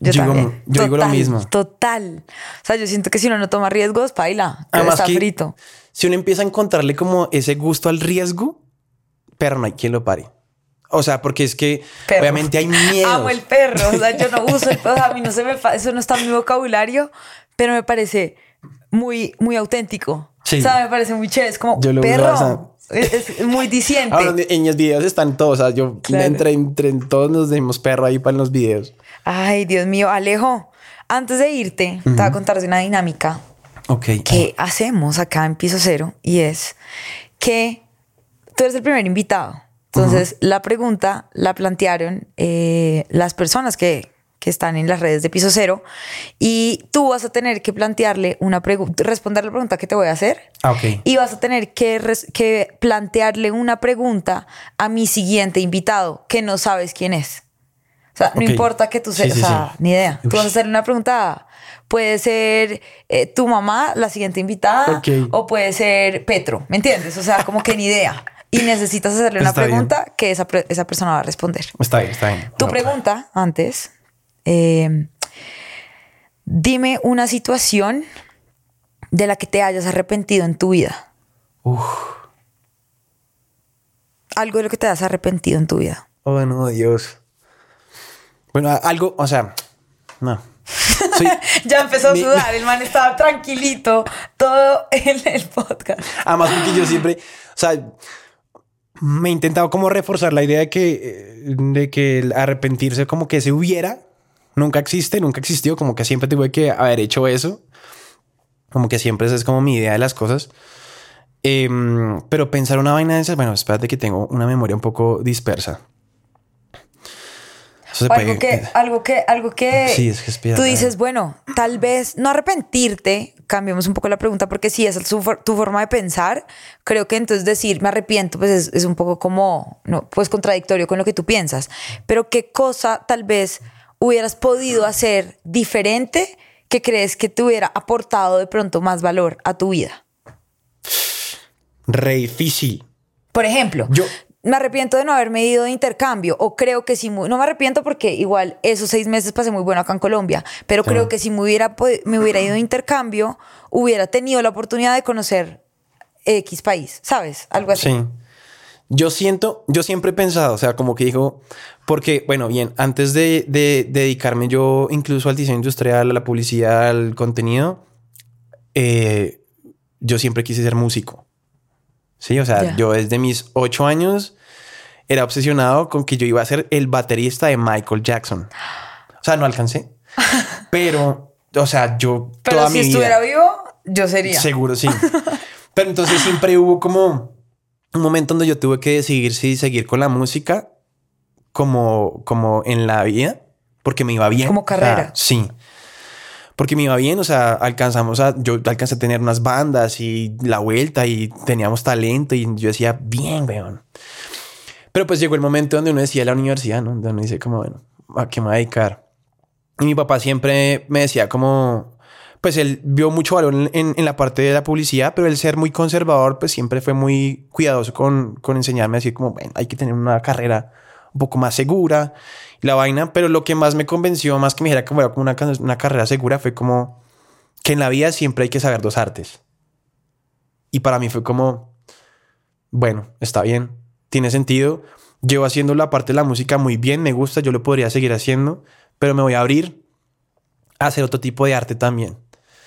yo, digo, lo mismo. Total. O sea, yo siento que si uno no toma riesgos, baila. está frito. Si uno empieza a encontrarle como ese gusto al riesgo, pero no hay quien lo pare. O sea, porque es que obviamente hay miedo. Amo el perro. O sea, yo no uso el perro. A mí no se me eso no está en mi vocabulario, pero me parece muy, muy auténtico. Sí. O sea, me parece muy chévere. Es como perro. Es, es muy diciente. Ahora, en los videos están todos. O sea, yo Claro. entre, entre todos nos dimos perro ahí para los videos. Ay, Dios mío, Alejo, antes de irte, te voy a contar de una dinámica que hacemos acá en Piso Cero y es que tú eres el primer invitado. Entonces, la pregunta la plantearon eh, las personas que, que están en las redes de Piso Cero y tú vas a tener que plantearle una pregunta, responder la pregunta que te voy a hacer. Ah, ok. Y vas a tener que, que plantearle una pregunta a mi siguiente invitado que no sabes quién es. O sea, no importa que tú seas, sí, o sea, sí. ni idea. Tú vas a hacerle una pregunta. Puede ser eh, tu mamá, la siguiente invitada, o puede ser Petro, ¿me entiendes? O sea, como que ni idea. Y necesitas hacerle una Está bien. pregunta que esa, persona va a responder. Está bien, está bien. Tu No, pregunta antes, eh, dime una situación de la que te hayas arrepentido en tu vida. Uf. Algo de lo que te hayas arrepentido en tu vida. Oh, no, Dios. Bueno, algo, o sea, no. Soy, Ya empezó a Mi- sudar, el man estaba tranquilito todo en el podcast. además, porque yo siempre, o sea, me he intentado como reforzar la idea de que, eh, de que el arrepentirse como que se hubiera, nunca existe, nunca existió, como que siempre tuve que haber hecho eso. Como que siempre esa es como mi idea de las cosas. Em, pero pensar una vaina de esas, bueno, espérate que tengo una memoria un poco dispersa. Eso algo que, algo que, algo que Sí, es que es tú dices, bueno, tal vez no arrepentirte, cambiemos un poco la pregunta, porque si esa es tu, tu forma de pensar, creo que entonces decir me arrepiento, pues es, es un poco como, no, pues contradictorio con lo que tú piensas. Pero qué cosa tal vez hubieras podido hacer diferente que crees que te hubiera aportado de pronto más valor a tu vida. re difícil. Por ejemplo, Yo- me arrepiento de no haberme ido de intercambio o creo que si no me arrepiento porque igual esos seis meses pasé muy bueno acá en Colombia, pero creo que si me hubiera, me hubiera ido de intercambio hubiera tenido la oportunidad de conocer X país, ¿sabes? Algo así. Sí. Yo siento, yo siempre he pensado, o sea, como que digo, porque, bueno, bien, antes de, de- de dedicarme yo incluso al diseño industrial, a la publicidad, al contenido, eh, yo siempre quise ser músico. Sí, o sea, Ya. yo desde mis ocho años era obsesionado con que yo iba a ser el baterista de Michael Jackson. O sea, no alcancé. Pero, o sea, yo Pero toda si mi vida- estuviera vivo, yo sería. Seguro, sí. Pero entonces siempre hubo como un momento donde yo tuve que decidir si seguir con la música como, como en la vida, porque me iba bien. Como O sea, carrera. sí. Porque me iba bien, o sea, alcanzamos a, yo alcancé a tener unas bandas y la vuelta y teníamos talento y yo decía, bien, weón. Pero pues llegó el momento donde uno decía la universidad, ¿no? Donde uno dice como, bueno, ¿a qué me voy a dedicar? Y mi papá siempre me decía como, pues él vio mucho valor en, en- la parte de la publicidad, pero el ser muy conservador, pues siempre fue muy cuidadoso con, con enseñarme a decir como, bueno, hay que tener una carrera un poco más segura y la vaina. Pero lo que más me convenció, más que me dijera como era como una, una carrera segura, fue como que en la vida siempre hay que saber dos artes. Y para mí fue como, bueno, está bien, tiene sentido. Llevo haciendo la parte de la música muy bien, me gusta, yo lo podría seguir haciendo, pero me voy a abrir a hacer otro tipo de arte también,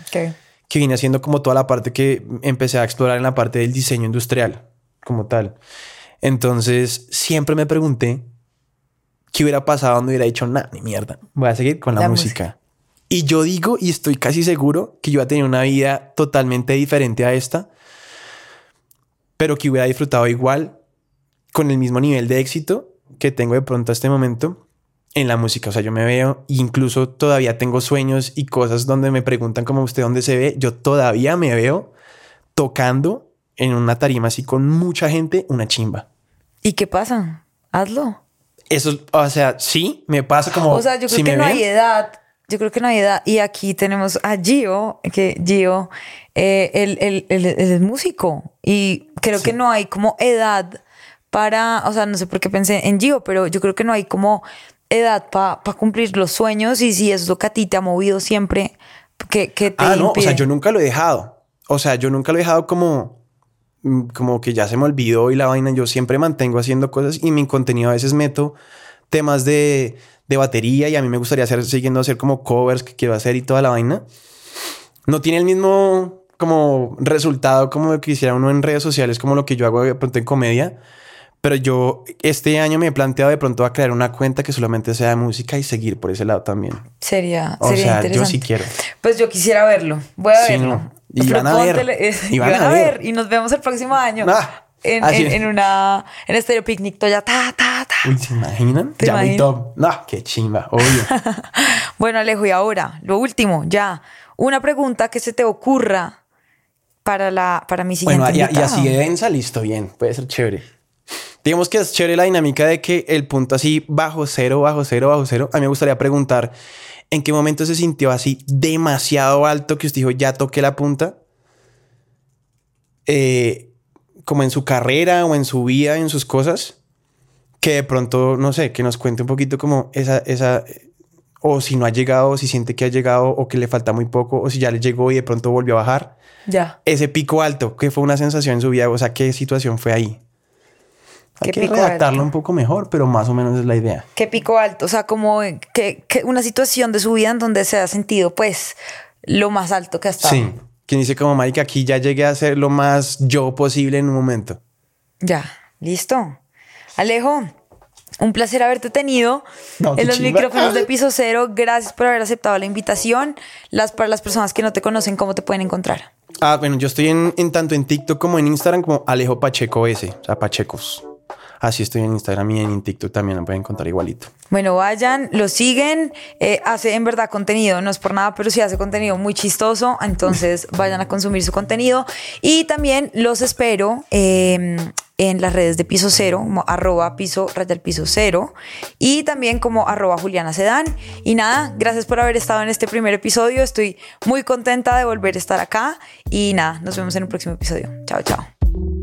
Ok. que viene haciendo como toda la parte que empecé a explorar en la parte del diseño industrial, como tal. Entonces, siempre me pregunté qué hubiera pasado donde hubiera dicho, nada, ni mierda, voy a seguir con la, La música. Y yo digo, y estoy casi seguro, que yo iba a tener una vida totalmente diferente a esta, pero que hubiera disfrutado igual con el mismo nivel de éxito que tengo de pronto a este momento en la música. O sea, yo me veo, incluso todavía tengo sueños y cosas donde me preguntan como usted dónde se ve. Yo todavía me veo tocando en una tarima así con mucha gente, una chimba. ¿Y qué pasa? Hazlo. Eso, o sea, sí, me pasa como. O sea, yo creo si que no ven, hay edad. Yo creo que no hay edad. Y aquí tenemos a Gio, que Gio, eh, él, él- él- él es músico. Y creo que no hay como edad para, o sea, no sé por qué pensé en Gio, pero yo creo que no hay como edad para cumplir los sueños. Y si eso es lo que a ti te ha movido siempre, que, que te Ah, no, o sea, yo nunca lo he dejado. O sea, yo nunca lo he dejado como, mm, como que ya se me olvidó y la vaina. Yo siempre mantengo haciendo cosas y mi contenido a veces meto temas de, de batería y a mí me gustaría hacer, siguiendo hacer como covers que quiero hacer y toda la vaina. No tiene el mismo como resultado como que hiciera uno en redes sociales, como lo que yo hago de pronto en comedia. Pero yo este año me he planteado de pronto a crear una cuenta que solamente sea de música y seguir por ese lado también. Sería, O sería sea, interesante. yo sí quiero. Pues yo quisiera verlo. Voy a Sí, verlo. no. Y van a ver. Propóntele- Y van van a ver. ver. Y nos vemos el próximo año. Ah, en, en- en una en Estéreo Picnic Toya ta ta ta. Uy, ¿se imaginan? ¿Te ya muy top. No, qué chimba, obvio. Bueno, Alejo, y ahora, lo último, ya. Una pregunta que se te ocurra para la para mi siguiente bueno, y, y así de densa, listo, bien. Puede ser chévere. Digamos que es chévere la dinámica de que el punto así bajo cero, bajo cero, bajo cero. A mí me gustaría preguntar en qué momento se sintió así demasiado alto que usted dijo ya toqué la punta. Eh, como en su carrera o en su vida, en sus cosas. Que de pronto, no sé, que nos cuente un poquito como esa, esa, o si no ha llegado, o si siente que ha llegado, o que le falta muy poco, o si ya le llegó y de pronto volvió a bajar. Ya. Ese pico alto, que fue una sensación en su vida, o sea, qué situación fue ahí. Hay ¿Qué que pico redactarlo alto? un poco mejor, pero más o menos es la idea. Qué pico alto, o sea, como que, que una situación de su vida en donde se ha sentido, pues, lo más alto que ha estado. Sí. Quien dice como, marica, aquí ya llegué a ser lo más yo posible en un momento. Ya, listo. Alejo, un placer haberte tenido No, en los chimba. micrófonos de piso cero. Gracias por haber aceptado la invitación. Las, para las personas que no te conocen, ¿cómo te pueden encontrar? Ah, bueno, yo estoy en, en tanto en TikTok como en Instagram como Alejo Pacheco S, o sea, Pachecos. Así estoy en Instagram y en TikTok también lo pueden encontrar igualito. Bueno, vayan, lo siguen. eh, hace en verdad contenido, no es por nada, pero sí hace contenido muy chistoso. Entonces vayan a consumir su contenido. Y también los espero eh, en las redes de piso cero, como arroba piso raya al piso cero. Y también como arroba Juliana Sedán. Y nada, gracias por haber estado en este primer episodio. Estoy muy contenta de volver a estar acá. Y nada, nos vemos en un próximo episodio. Chao, chao.